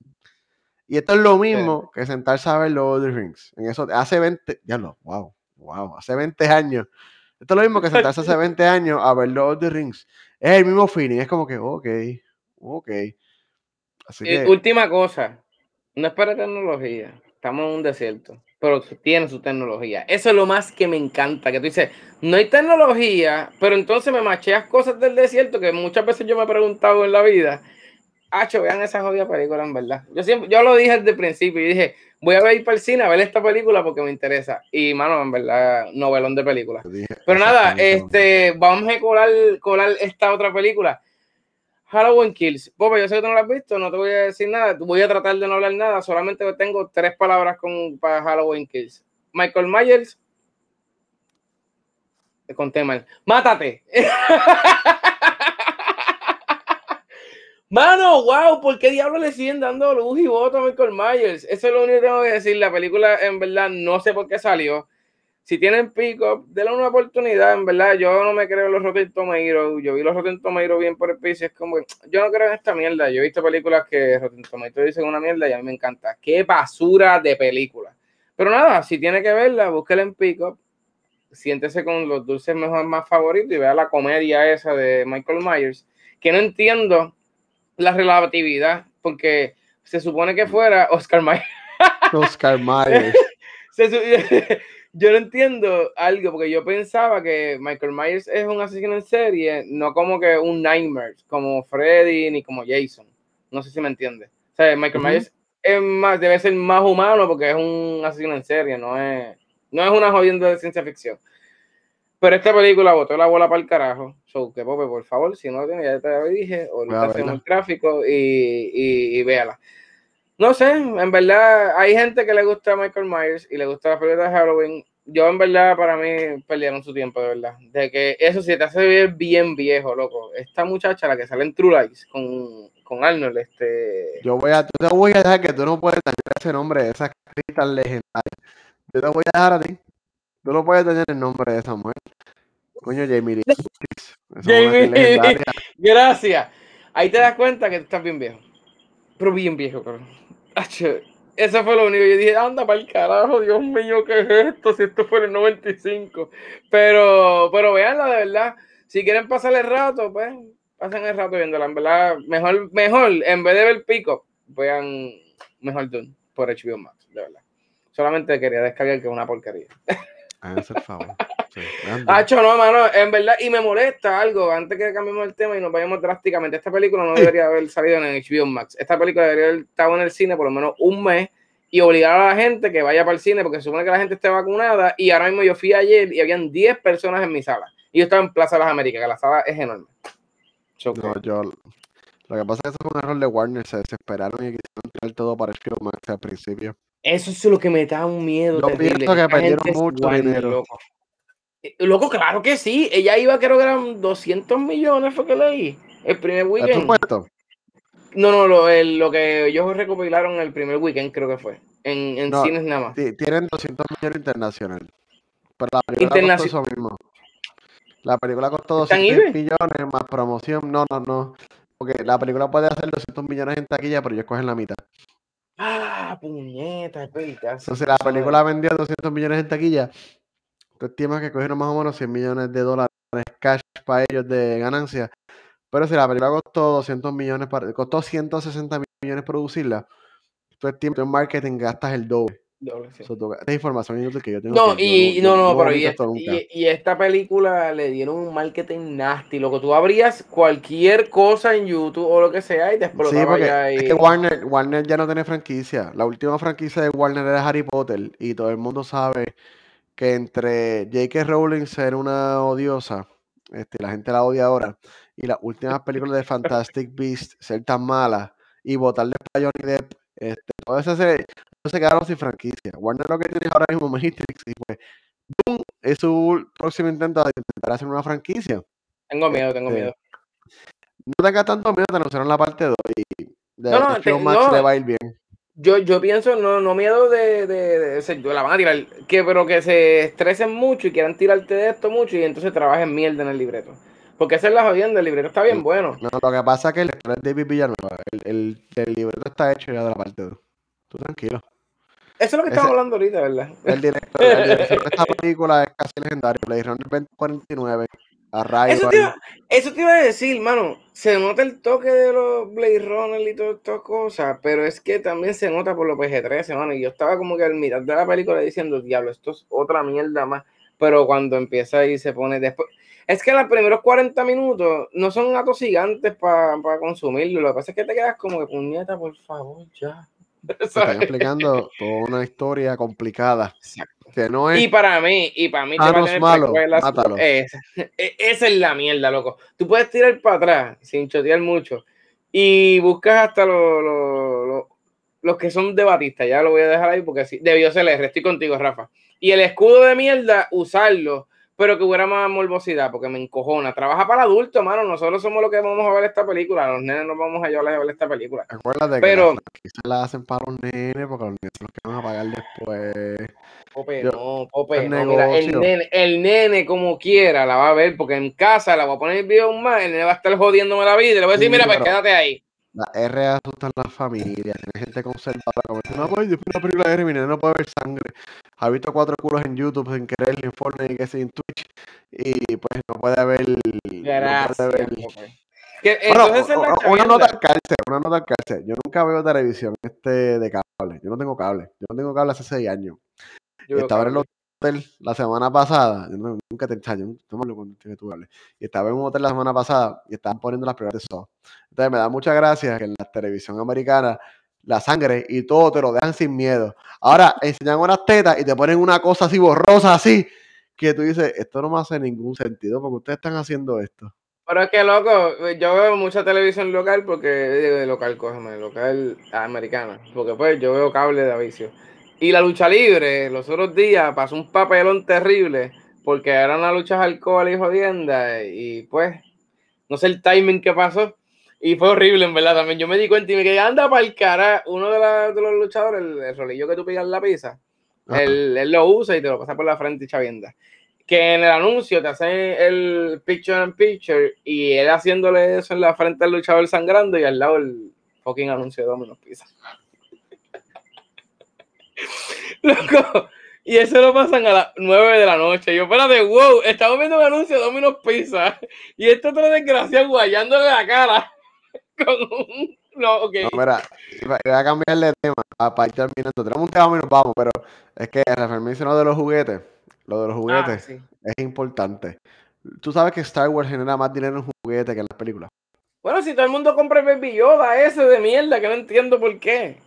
Y esto es lo mismo que sentarse a ver Lord of the Rings. En eso, hace 20, ya no, wow, wow, hace 20 años. Esto es lo mismo que sentarse hace 20 años a ver Lord of the Rings. Es el mismo feeling, es como que, ok, ok. Así que... Última cosa, no es para tecnología, estamos en un desierto pero tiene su tecnología. Eso es lo más que me encanta, que tú dices, no hay tecnología, pero entonces me macheas cosas del desierto que muchas veces yo me he preguntado en la vida. Hacho, vean esa jodida película, en verdad. Yo siempre, yo lo dije desde el principio y dije, voy a ir para el cine a ver esta película porque me interesa. Y, mano, en verdad, novelón de película. Pero nada, este, vamos a colar, colar esta otra película Halloween Kills. Boba, yo sé que tú no lo has visto, no te voy a decir nada. Voy a tratar de no hablar nada. Solamente tengo tres palabras con, para Halloween Kills. Michael Myers. Te conté mal. ¡Mátate! Mano, wow, ¿por qué diablos le siguen dando luz y voto a Michael Myers? Eso es lo único que tengo que decir. La película, en verdad, no sé por qué salió si tienen pick-up, denle una oportunidad, en verdad. Yo no me creo en los Rotten Tomatoes. Yo vi los Rotten Tomatoes bien por el piso. Es como, yo no creo en esta mierda. Yo he visto películas que Rotten Tomatoes dicen una mierda y a mí me encanta. Qué basura de película. Pero nada, si tiene que verla, búsquela en pick-up. Siéntese con los dulces mejor más favoritos y vea la comedia esa de Michael Myers. Que no entiendo la relatividad, porque se supone que fuera Oscar Myers. Oscar Myers. yo no entiendo algo, porque yo pensaba que Michael Myers es un asesino en serie, no como que un Nightmare, como Freddy ni como Jason. No sé si me entiende. O sea, Michael Myers es más, debe ser más humano porque es un asesino en serie, no es, no es una jodienda de ciencia ficción. Pero esta película botó la bola para el carajo. So, que Pope, por favor, si no lo tienes, ya te lo dije, o no hacemos el gráfico y, y, y véala. No sé, en verdad, hay gente que le gusta a Michael Myers y le gusta la película de Halloween. Yo, en verdad, para mí, perdieron su tiempo, de verdad. De que eso sí te hace ver bien viejo, loco. Esta muchacha, la que sale en True Lies con, con Arnold, este. Yo voy a, te voy a dejar que tú no puedes tener ese nombre de esa actriz tan legendaria. Yo te voy a dejar a ti. Tú no puedes tener el nombre de esa mujer. Coño, Jamie Lee Jamie Gracias. Ahí te das cuenta que tú estás bien viejo. Pero bien viejo, cabrón. Eso fue lo único. Yo dije, anda para el carajo, Dios mío, ¿qué es esto? Si esto fue en el 95. Pero, pero veanla de verdad. Si quieren pasar el rato, pues pasen el rato viéndola. En verdad, mejor, mejor, en vez de ver pico, vean mejor Dune por HBO Max, de verdad. Solamente quería descargar que es una porquería. Háganse el favor. Sí, no, mano, en verdad, y me molesta algo, antes que cambiemos el tema y nos vayamos drásticamente, esta película no debería haber salido en HBO Max. Esta película debería haber estado en el cine por lo menos un mes y obligar a la gente que vaya para el cine porque se supone que la gente esté vacunada y ahora mismo yo fui ayer y habían 10 personas en mi sala. Y yo estaba en Plaza de las Américas, que la sala es enorme. No, yo, lo que pasa es que eso fue un error de Warner, se desesperaron y quisieron tirar todo para HBO Max al principio. Eso es lo que me da un miedo. Yo pienso que perdieron mucho dinero. Loco. Eh, loco. claro que sí. Ella iba, creo que eran 200 millones, fue que leí. El primer weekend. No, no, lo, lo que ellos recopilaron el primer weekend, creo que fue. En, en cines nada más. Tienen 200 millones internacional. Pero la película costó eso mismo. La película costó 200 millones más promoción. No, no, no. Porque la película puede hacer 200 millones en taquilla, pero ellos cogen la mitad. Ah, puñeta, Entonces la película vendió 200 millones en taquilla. Tú estimas que cogieron más o menos 100 millones de dólares cash para ellos de ganancia. Pero si la película costó 200 millones, para, costó 160 millones producirla, tú estimas en marketing gastas el doble. Doble, esta información inútil que yo tengo. No, y, no, no, pero y, esta película le dieron un marketing nasty. Lo que tú abrías cualquier cosa en YouTube o lo que sea y te explotaba sí, ya. Es que Warner, Warner ya no tiene franquicia. La última franquicia de Warner era Harry Potter y todo el mundo sabe que entre J.K. Rowling ser una odiosa, este, la gente la odia ahora, y las últimas películas de Fantastic Beasts ser tan malas y votarle a Johnny Depp, este, todo eso se, se quedaron sin franquicia. Warner lo que tiene ahora mismo Matrix y pues Doom es su próximo intento de intentar hacer una franquicia. Tengo miedo, tengo este, miedo. No tenga tanto miedo, te anunciaron la parte 2 y de no, no, Max le va a ir bien. Yo, yo pienso, no, no miedo de, de, de, la van a tirar, que, pero que se estresen mucho y quieran tirarte de esto mucho y entonces trabajen mierda en el libreto. Porque esa es la jodienda, el libreto está bien bueno. No, lo que pasa es que el lector es David Villanueva, el, el, el libreto está hecho ya de la parte 2. Tú tranquilo. Eso es lo que estamos hablando ahorita, ¿verdad? El director, de esta película es casi legendario. Le dijeron el 2049 a. Eso, eso, te iba a decir, mano. Se nota el toque de los Blade Runner y todas estas cosas, pero es que también se nota por los PG-13, mano. Y yo estaba como que al mitad de la película diciendo, diablo, esto es otra mierda más. Pero cuando empieza y se pone después. Es que los primeros 40 minutos no son atosigantes para consumirlo. Lo que pasa es que te quedas como que, puñeta, por favor, ya. están explicando toda una historia complicada. Que no es. Y para mí, y para mí, malo, e, esa es la mierda, loco. Tú puedes tirar para atrás sin chotear mucho y buscas hasta los, los, que son debatistas. Ya lo voy a dejar ahí porque sí, debió ser el estoy contigo, Rafa. Y el escudo de mierda, usarlo pero que hubiera más morbosidad, porque me encojona. Trabaja para adultos, mano. Nosotros somos los que vamos a ver esta película. Los nenes nos vamos a llevar a ver esta película. Acuérdate pero, que la hacen para los nenes, porque los nenes son los que van a pagar después. Pope, no, Pope, no, mira, el nene, el nene como quiera la va a ver, porque en casa la voy a poner el video más, el nene va a estar jodiéndome la vida y le voy a decir, mira, pues quédate ahí. La R asustan las familias, tiene gente conservadora como dice, no, pues yo fui una película de R, mi no puede ver sangre. Ha visto cuatro culos en YouTube sin querer el informe y que en Twitch y pues no puede ver. Gracias, no puede ver. bueno, una nota al cárcel, una nota al cárcel. Yo nunca veo televisión este de cable. Yo no tengo cable. Yo no tengo cable hace seis años. Yo estaba en hotel la semana pasada. Yo nunca te ensayo, cuando tú hables. Y estaba en un hotel la semana pasada y estaban poniendo las primeras de Entonces me da mucha gracia que en la televisión americana la sangre y todo te lo dejan sin miedo. Ahora enseñan unas tetas y te ponen una cosa así borrosa, así, que tú dices, esto no me hace ningún sentido porque ustedes están haciendo esto. Pero es que, loco, yo veo mucha televisión local porque, de local, cógeme, local americana, porque pues yo veo cable de avicio. Y la lucha libre, los otros días pasó un papelón terrible porque eran las luchas alcohol y jodienda y pues, no sé el timing que pasó. Y fue horrible, en verdad, también. Yo me di cuenta y me quedé, anda para el cara. Uno de, los luchadores, el, rolillo que tú pidas la pizza, él, él, lo usa y te lo pasa por la frente y chavienda que en el anuncio te hacen el picture in picture y él haciéndole eso en la frente al luchador sangrando y al lado el fucking anuncio de Domino's Pizza. Loco, y eso lo pasan a las 9 de la noche. Yo, espérate, wow, estamos viendo un anuncio de Domino's Pizza y esto otro desgraciado guayándole la cara con un. No, ok. No, mira, voy a cambiarle de tema para ir terminando. Tenemos un tema y nos vamos, pero es que referirse de los juguetes lo de los ah, juguetes es importante. Tú sabes que Star Wars genera más dinero en juguetes que en las películas. Bueno, si todo el mundo compra Baby Yoda ese de mierda, que no entiendo por qué.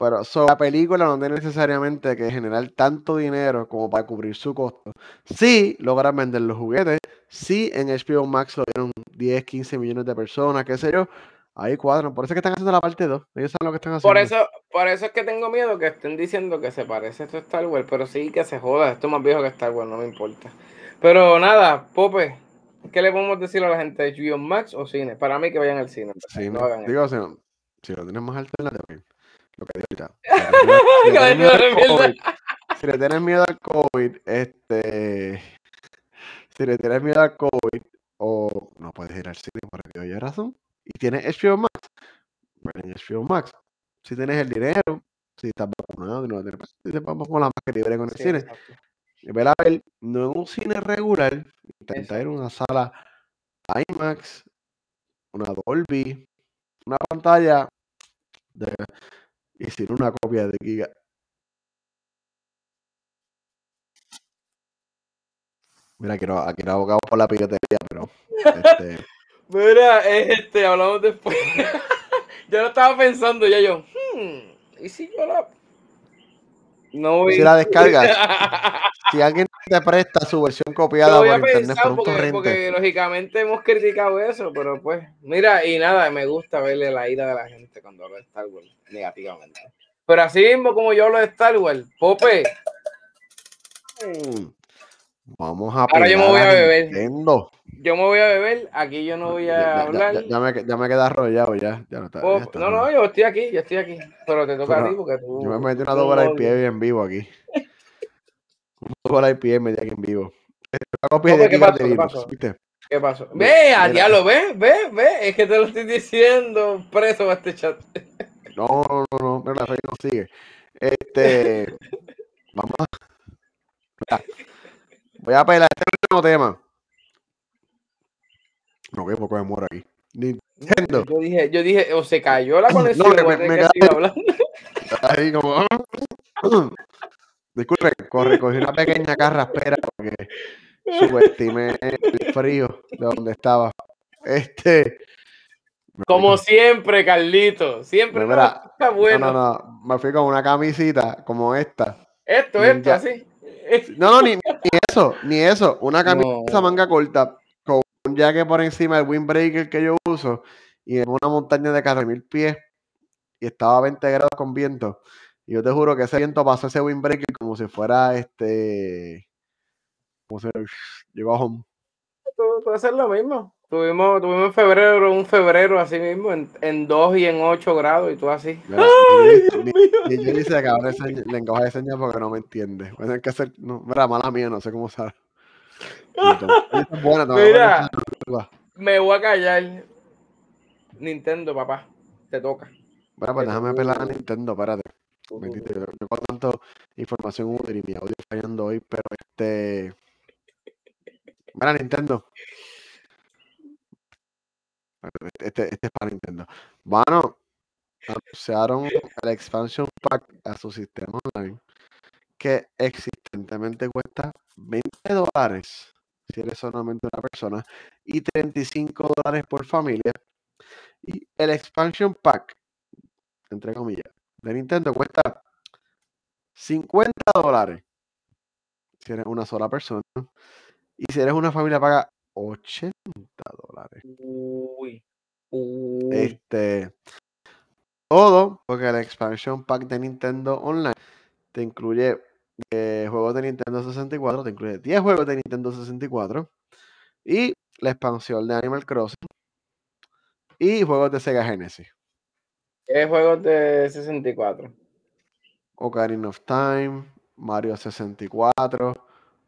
Pero la película no tiene necesariamente que generar tanto dinero como para cubrir su costo. Sí, logran vender los juguetes. Sí, en HBO Max lo vieron 10, 15 millones de personas, qué sé yo. Ahí cuadran. Por eso es que están haciendo la parte 2. Ellos saben lo que están haciendo. Por eso, por eso es que tengo miedo que estén diciendo que se parece esto a Star Wars. Pero sí que se joda. Esto es más viejo que Star Wars, no me importa. Pero nada, Pope. ¿Qué le podemos decir a la gente? ¿HBO Max o cine? Para mí que vayan al cine. Sí, no, digo, si, no, si lo tienes más alternativa, lo que digo ahorita. Si le tienes miedo al COVID, este. Si le tienes miedo al COVID, o no puedes ir al cine por hay razón y tienes HBO Max, pues en HBO Max, si tienes el dinero, si estás vacunado, no tienes, si te vamos con la libre con el cine. Ver a ver, no en un cine regular, intenta ir a una sala IMAX, una Dolby, una pantalla de, y sin una copia de Giga. Mira, no, aquí no abogado por la piratería, pero este, Mira, este, hablamos después. yo lo estaba pensando ya yo, hmm, ¿y si yo la... No voy... Si la descargas, si alguien te presta su versión copiada por internet por un porque, porque, lógicamente hemos criticado eso, pero pues, mira, y nada, me gusta verle la ira de la gente cuando hablo de Star Wars negativamente. Pero así mismo como yo hablo de Star Wars, Pope. Hmm. Vamos a Ahora yo me voy a, beber yo me voy a beber, aquí yo no voy a hablar. Ya, me, ya me quedé arrollado, ya. ya, no, está, oh, no, no, yo estoy aquí, yo estoy aquí. Pero te toca a ti porque tú. Yo me metí una doble pie en vivo aquí. una doble pie me metí aquí en vivo. ¿Qué, pasó? ¿Qué pasó? ¿Qué pasó? Ve, a diablo, ve, ve, ve. Es que te lo estoy diciendo preso a este chat. No, no, no, no, pero la fe no sigue. Este. vamos. Voy a pelar este último tema. No, que poco me muero aquí. Nintendo. Yo dije, yo dije, o se cayó la conexión. No, me, me, hablando. Ahí como. Disculpe, corre, cogí una pequeña carraspera porque subestimé el frío de donde estaba. Este. Como siempre, Carlito. Siempre no, está bueno. No, no, no. Me fui con una camisita como esta. Esto, esto, así. No, no, ni, ni, eso, ni eso. Una camisa manga corta un jaque por encima del windbreaker que yo uso y en una montaña de mil pies y estaba a 20 grados con viento. Y yo te juro que ese viento pasó ese windbreaker como si fuera este. Como si llegó a home. Puede ser lo mismo. Tuvimos, tuvimos en febrero, un febrero así mismo, en, en 2 y en 8 grados, y tú así. y yo le hice acabar el lenguaje de señas porque no me entiende. Voy a tener que hacer. No, mira, mala mía, no sé cómo sabe. Mira, me voy a callar. Nintendo, papá, te toca. Bueno, pues déjame pelar a Nintendo, espérate. yo, con tanto información útil y mi audio fallando hoy, pero este. Mira, Nintendo. Este, este es para Nintendo. Bueno, anunciaron el expansion pack a su sistema online que existentemente cuesta 20 dólares si eres solamente una persona, y 35 dólares por familia. Y el expansion pack entre comillas, de Nintendo cuesta 50 dólares si eres una sola persona. Y si eres una familia paga 80 dólares. Uy. Uy. Este. Todo, porque el expansion pack de Nintendo Online te incluye eh, juegos de Nintendo 64, te incluye 10 juegos de Nintendo 64 y la expansión de Animal Crossing y juegos de Sega Genesis. ¿Qué juegos de 64? Ocarina of Time, Mario 64,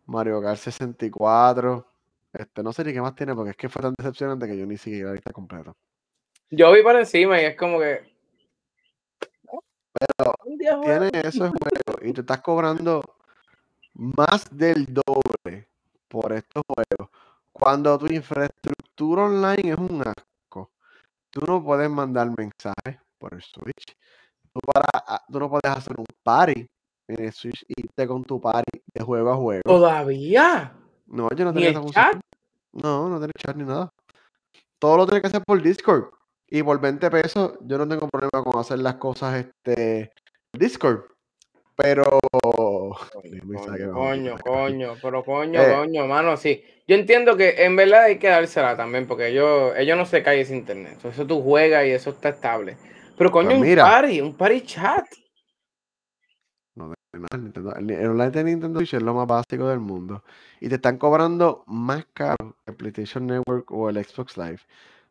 Mario Kart 64. Este, no sé ni qué más tiene porque es que fue tan decepcionante que yo ni siquiera la lista completa. Yo vi por encima y es como que. Pero tiene esos y te estás cobrando más del doble por estos juegos. Cuando tu infraestructura online es un asco, tú no puedes mandar mensajes por el Switch. Tú, para, ah, tú no puedes hacer un party en el Switch y irte con tu party de juego a juego. ¿Todavía? No, yo no ¿Ni tenía esa función. No, no tenía chat ni nada. Todo lo tiene que hacer por Discord. Y por 20 pesos, yo no tengo problema con hacer las cosas este Discord. Pero. Coño, coño, coño, pero coño, Eh. coño, mano, sí. Yo entiendo que en verdad hay que dársela también, porque ellos, ellos no se caen sin internet. Eso tú juegas y eso está estable. Pero coño, Pues un mira. party, un party chat. No, Nintendo- el, el online de Nintendo Switch es lo más básico del mundo. Y te están cobrando más caro que el PlayStation Network o el Xbox Live.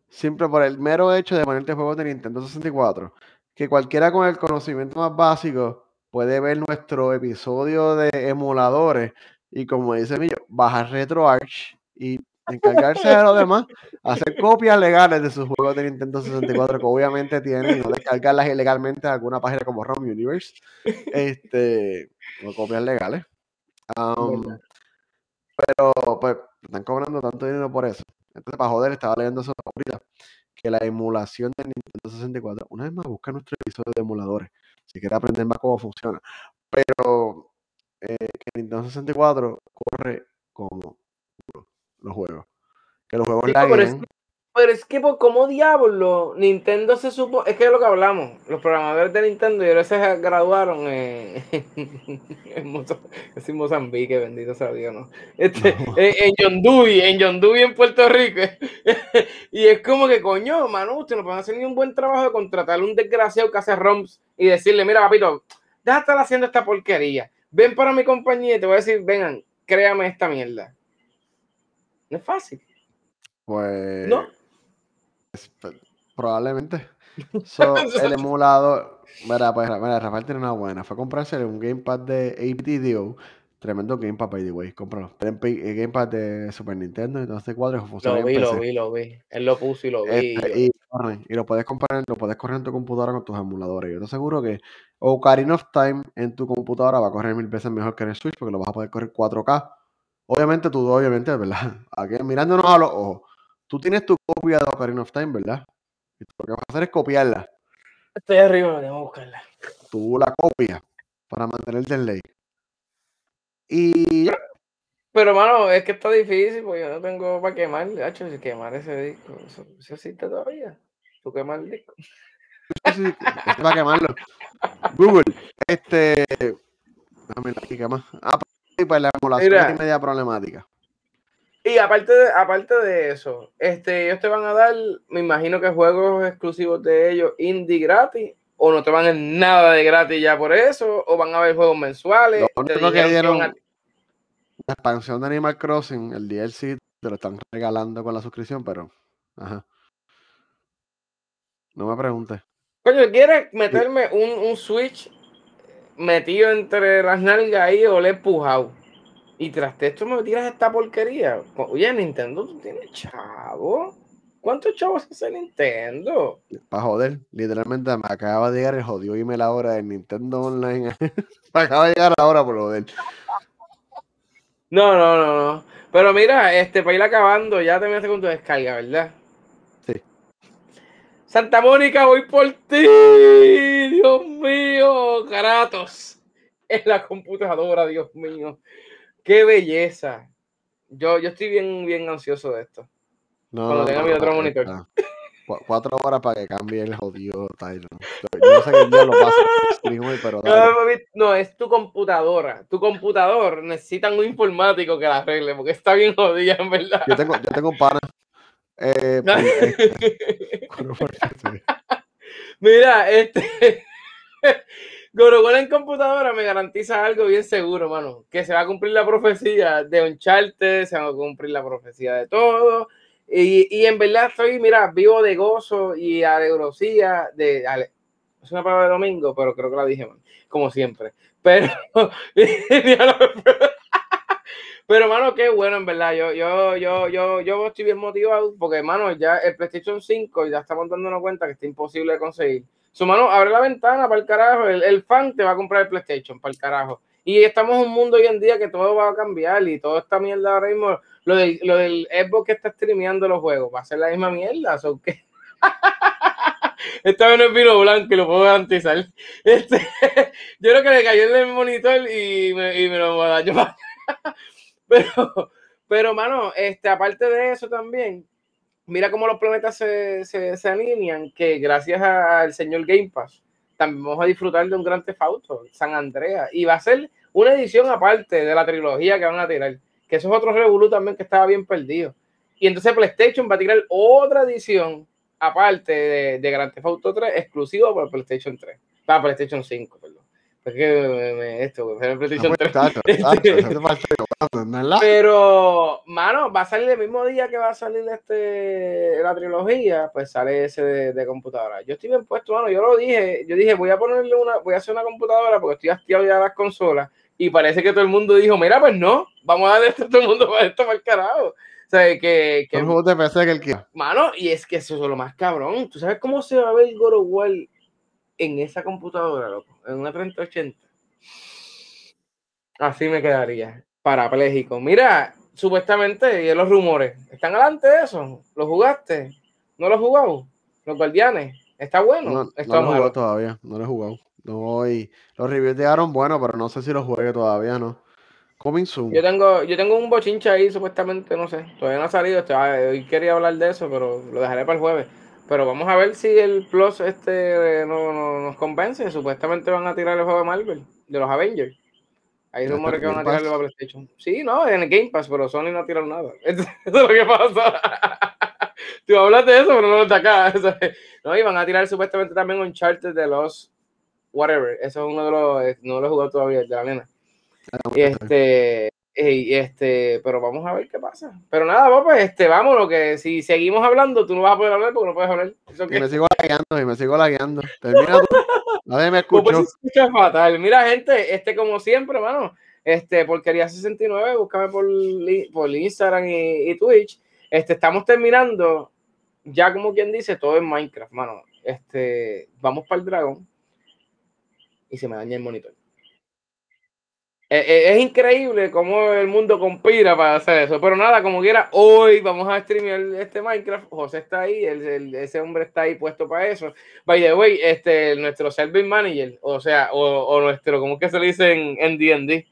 Siempre por el mero hecho de ponerte juegos de Nintendo 64. Que cualquiera con el conocimiento más básico puede ver nuestro episodio de emuladores. Y como dice Millo, bajar RetroArch y encargarse de lo demás, hacer copias legales de sus juegos de Nintendo 64 que obviamente tienen y no descargarlas ilegalmente de alguna página como ROM Universe este, o copias legales. Um, pero pues están cobrando tanto dinero por eso. Entonces, para joder, estaba leyendo eso ahorita, que la emulación de Nintendo 64, una vez más, busca nuestro episodio de emuladores, si quieres aprender más cómo funciona. Pero eh, que Nintendo 64 corre como los juegos. Que los juegos laguean. Pero es que, por ¿cómo diablo? Nintendo se supo. Es que es lo que hablamos. Los programadores de Nintendo, yo se graduaron en. en, Moza- es en Mozambique, bendito sea Dios, ¿no? Este, No. en, Yonduy, en Yonduy, en Puerto Rico. y es como que, coño, mano, usted no puede hacer ni un buen trabajo de contratar a un desgraciado que hace ROMs y decirle, mira, papito, deja de estar haciendo esta porquería. Ven para mi compañía y te voy a decir, vengan, créame esta mierda. No es fácil, Pues. ¿no? Pues, Probablemente. So, el emulador. Mira, pues, mira, Rafael tiene una buena. Fue a comprarse un gamepad de APTDO. Tremendo gamepad, by the way. Cómpralo. El gamepad de Super Nintendo y cuadros funciona Lo vi, lo vi, lo vi. Él lo puso y lo vi. y Este, y lo puedes comprar, lo puedes correr en tu computadora con tus emuladores. Yo te aseguro que Ocarina of Time en tu computadora va a correr mil veces mejor que en el Switch porque lo vas a poder correr 4K. Obviamente, tú, obviamente, ¿verdad? Aquí, mirándonos a los ojos. Tú tienes tu copia de Ocarina of Time, ¿verdad? Y tú lo que vas a hacer es copiarla. Estoy arriba, tengo que buscarla. Tú la copias para mantenerte en ley. Y ya, Pero, mano, es que está difícil porque yo no tengo para quemar. Hacho, si quemar ese disco. Eso, eso existe todavía. Tú quemar el disco. sí, sí, este va a quemarlo. Google, este. Ver aquí, ¿qué más? Ah, pues, pues la emulación Mira. es media problemática. Y aparte de, aparte de eso, este, ellos te van a dar, me imagino que juegos exclusivos de ellos indie gratis, o no te van a dar nada de gratis ya por eso, o van a haber juegos mensuales. Lo único que dieron, a- la expansión de Animal Crossing, el DLC, te lo están regalando con la suscripción, pero. Ajá. No me preguntes. Coño, ¿quieres meterme un, un Switch metido entre las nalgas ahí o le he empujado? Y tras de esto me tiras esta porquería. Oye, Nintendo, tú tienes chavo. ¿Cuántos chavos hace Nintendo? Para joder, literalmente me acaba de llegar el jodido email ahora del Nintendo Online. me acaba de llegar ahora por joder. No, no, no, no. Pero mira, este, para ir acabando, ya terminaste con tu descarga, ¿verdad? Sí. Santa Mónica, voy por ti. Dios mío, Kratos. En la computadora, Dios mío. Qué belleza. Yo, yo estoy bien, bien ansioso de esto. No, Cuando no, tenga no, mi otro monitor. cuatro horas para que cambie el jodido Tyron. Yo no sé qué día lo pasa hoy, pero No, es tu computadora. Tu computador necesita un informático que la arregle, porque está bien jodida, en verdad. Yo tengo, yo tengo un pana. Eh, pues, este, Mira, este. Gorogol en computadora me garantiza algo bien seguro, mano. Que se va a cumplir la profecía de Uncharted, se va a cumplir la profecía de todo. Y, y en verdad estoy, mira, vivo de gozo y alegrosía de... es una palabra de domingo, pero creo que la dije, man, como siempre. Pero... Pero, mano, qué bueno, en verdad. Yo, yo, yo, yo, yo estoy bien motivado porque, mano, ya el PlayStation 5 ya estamos dándonos cuenta que está imposible de conseguir. Su mano, abre la ventana para el carajo. El, fan te va a comprar el PlayStation para el carajo. Y estamos en un mundo hoy en día que todo va a cambiar y toda esta mierda ahora mismo, lo, de, lo del Xbox que está streameando los juegos, va a ser la misma mierda. ¿o qué? Esta vez no es vino blanco y lo puedo garantizar. Este, yo creo que le cayó en el monitor y me, y me lo dañó. pero, pero, mano, este, aparte de eso también, mira cómo los planetas se, se, alinean, que gracias al señor Game Pass también vamos a disfrutar de un gran Auto, San Andrea, y va a ser una edición aparte de la trilogía que van a tirar, que eso es otro Revolu también que estaba bien perdido. Y entonces PlayStation va a tirar otra edición aparte de, de Grand Theft Auto 3, exclusivo para PlayStation 3, para PlayStation 5, perdón. Es que me, esto, me PlayStation 3. Pero, mano, va a salir el mismo día que va a salir este la trilogía, pues sale ese de, computadora. Yo estoy bien puesto, mano. Yo lo dije, yo dije, voy a ponerle una, voy a hacer una computadora porque estoy hastiado ya de las consolas. Y parece que todo el mundo dijo, mira, pues no, vamos a darle esto a todo el mundo para esto para el carajo. O sea, que. que juego de PC que el que. Mano, y es que eso es lo más cabrón. ¿Tú sabes cómo se va a ver God of en esa computadora, loco, en una 3080. Así me quedaría, parapléjico. Mira, supuestamente, y los rumores, ¿están adelante de eso? ¿Lo jugaste? ¿No lo has jugado? ¿Los guardianes? ¿Está bueno? No, no lo he jugado todavía, no lo he jugado. No, y los reviews llegaron bueno, pero no sé si lo juegue todavía, ¿no? Coming soon. Yo tengo, yo tengo un bochinche ahí, supuestamente, no sé. Todavía no ha salido. Hoy quería hablar de eso, pero lo dejaré para el jueves. Pero vamos a ver si el Plus este no, nos convence. Supuestamente van a tirar el juego de Marvel, de los Avengers. Hay rumores que van a tirar el PlayStation. Sí, no, en el Game Pass, pero Sony no ha tirado nada. Eso es lo que pasa. Tú hablas de eso, pero no lo de acá. No, y van a tirar supuestamente también un charter de los whatever. Eso es uno de los, no lo he jugado todavía, de la nena. Ah, y este, y este, pero vamos a ver qué pasa. Pero nada, pues, este, vámonos, que si seguimos hablando, tú no vas a poder hablar porque no puedes hablar. y me sigo lagueando, y me sigo lagueando. Termina tú. Nadie me escuchó. fatal. Mira, gente, este, como siempre, hermano, este, porquería 69, búscame por, por Instagram y, y, Twitch. Este, estamos terminando, ya como quien dice, todo en Minecraft, mano. Este, vamos para el dragón y se me daña el monitor. Eh, eh, es increíble cómo el mundo conspira para hacer eso. Pero nada, como quiera, hoy vamos a streamear este Minecraft. José está ahí, ese hombre está ahí puesto para eso. By the way, este, nuestro service manager, o sea, o, nuestro, ¿cómo es que se le dice en D&D?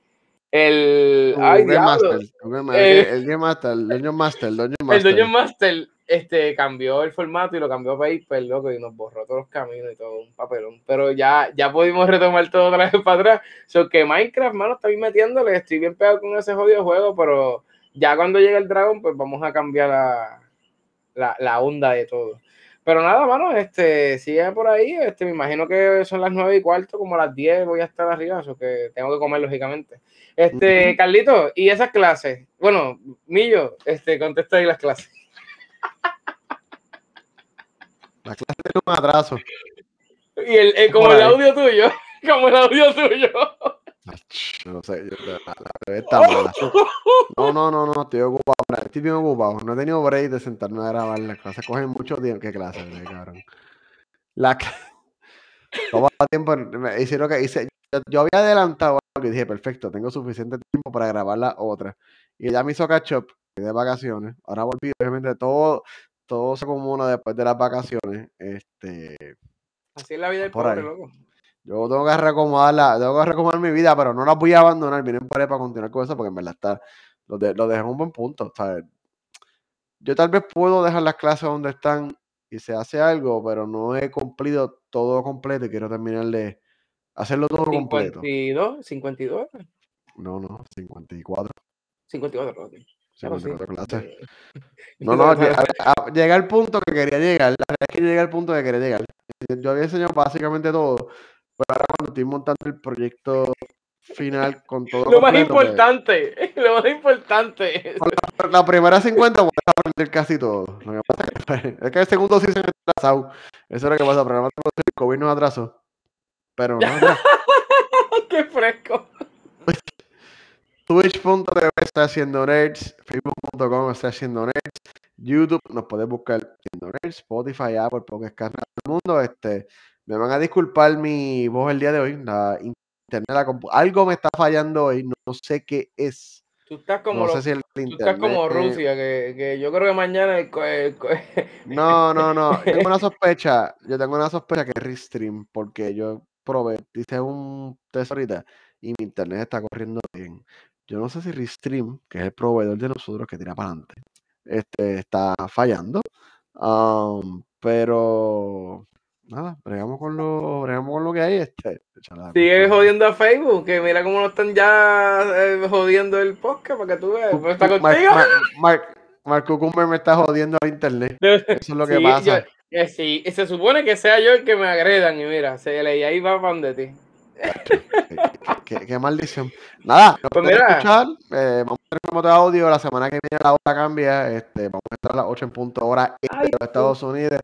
El, ay, el, Master, el, Game Master, el Dungeon Master, el Dungeon Master. El Dungeon Master este, cambió el formato y lo cambió a Paper, loco, y nos borró todos los caminos y todo, un papelón. Pero ya, ya pudimos retomar todo otra vez para atrás. So que Minecraft, mano, está metiéndole, estoy bien pegado con ese jodido juego, pero ya cuando llegue el dragón, pues vamos a cambiar la, la, la onda de todo. Pero nada, mano, este, sigue por ahí, este, me imagino que son las nueve y cuarto, como las 10 voy a estar arriba, eso que tengo que comer, lógicamente. Este, Carlito, ¿y esas clases? Bueno, Millo, este, contesta ahí las clases. La clase tiene un atraso. Y el, eh, como el audio tuyo. Como el audio tuyo. No sé, la, la está mala. No, no, no, no, estoy ocupado. Estoy bien ocupado. No he tenido break de sentarme a grabar las clases. Cogen mucho tiempo. ¿Qué clase, cabrón? La Toma tiempo. Hicieron que hice. Yo, había adelantado algo y dije, perfecto, tengo suficiente tiempo para grabar la otra. Y ya me hizo catch up de vacaciones. Ahora volví, obviamente, todo, todo se comuna después de las vacaciones. Este, Así es la vida del pobre, loco. Yo tengo que recomodar tengo que recomodar mi vida, pero no la voy a abandonar. Miren para para continuar con eso, porque en verdad está, lo, de, lo dejé en un buen punto. Yo tal vez puedo dejar las clases donde están y se hace algo, pero no he cumplido todo completo y quiero terminar de hacerlo todo completo. 52, 52. No, no, 54. 54, ok. Claro, sí. 54 clases. No, no, a- a- llegué al punto que quería llegar. La verdad es que llegué al punto que quería llegar. Yo había enseñado básicamente todo, pero ahora cuando estoy montando el proyecto final con todo Lo más completo, pues, importante, lo más importante. la primera 50 voy a aprender casi todo. Lo que pasa es que, el segundo sí se me ha atrasado. Eso es lo que pasa, pero el COVID nos atrasó. Pero no, Qué fresco. Twitch.tv está haciendo nerds, Facebook.com está haciendo nerds, YouTube nos puedes buscar haciendo nerds, Spotify, Apple, Podcast, Cast, todo el mundo. Este, me van a disculpar mi voz el día de hoy. La internet, la algo me está fallando hoy, no, no sé qué es. Tú estás como, No sé si el tú internet. estás como Rusia, que, que yo creo que mañana el No, no, no. Tengo una sospecha. Yo tengo una sospecha que es Restream, porque yo probé, hice un test ahorita y mi internet está corriendo bien. Yo no sé si Restream, que es el proveedor de nosotros que tira para adelante, este, está fallando. Um, pero nada, bregamos con lo, bregamos con lo que hay. Este, sigue jodiendo a Facebook, que mira cómo lo están ya eh, jodiendo el podcast para que tú veas. Pero está contigo. Mar- Mar- Mark Cucumber me está jodiendo el internet. Eso es lo que Sí, pasa. yo- eh, sí, y se supone que sea yo el que me agredan y mira, se le y ahí va para donde ti. Qué, maldición. Nada, nos Pues mira. escuchar. eh, vamos a tener como de audio. La semana que viene la hora cambia. Este, vamos a estar a las 8 en punto hora este Ay, de los Estados Unidos.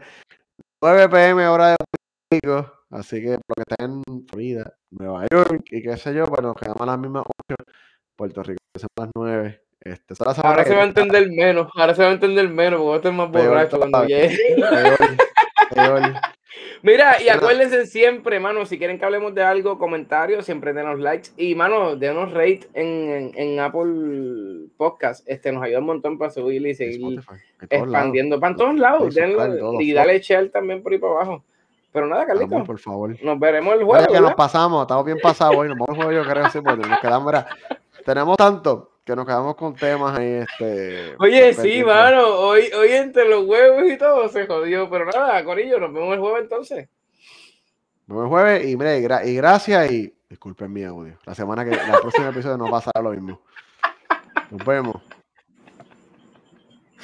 9 pm hora de Puerto Rico. Así que lo que está en Florida, Nueva York y qué sé yo, pues nos quedamos a las mismas 8. Puerto Rico, que son las 9. Este, es Ahora se va a entender menos, ahora se va a entender menos, porque a estar más Peor borracho cuando llegue. Peor, peor. Mira, y acuérdense siempre, mano, si quieren que hablemos de algo, comentarios, siempre denos likes. Y, mano, denos rate en, en, en Apple Podcast. Este nos ayuda un montón para subir y seguir Spotify, expandiendo. Para todos lados, denlo, y dale share también por ahí para abajo. Pero nada, Vamos, Carlito, por favor. nos veremos el jueves. que nos pasamos, estamos bien pasados hoy, nos vamos al juego yo creo, sí, nos quedamos, mira, tenemos tanto que nos quedamos con temas ahí, este... Oye, sí, mano, hoy, hoy entre los huevos y todo se jodió. Pero nada, Corillo, nos vemos el jueves entonces. Nos vemos el jueves y, mire, y, gra- y gracias y disculpen mi audio, la semana que, el próximo episodio no pasará lo mismo. Nos vemos.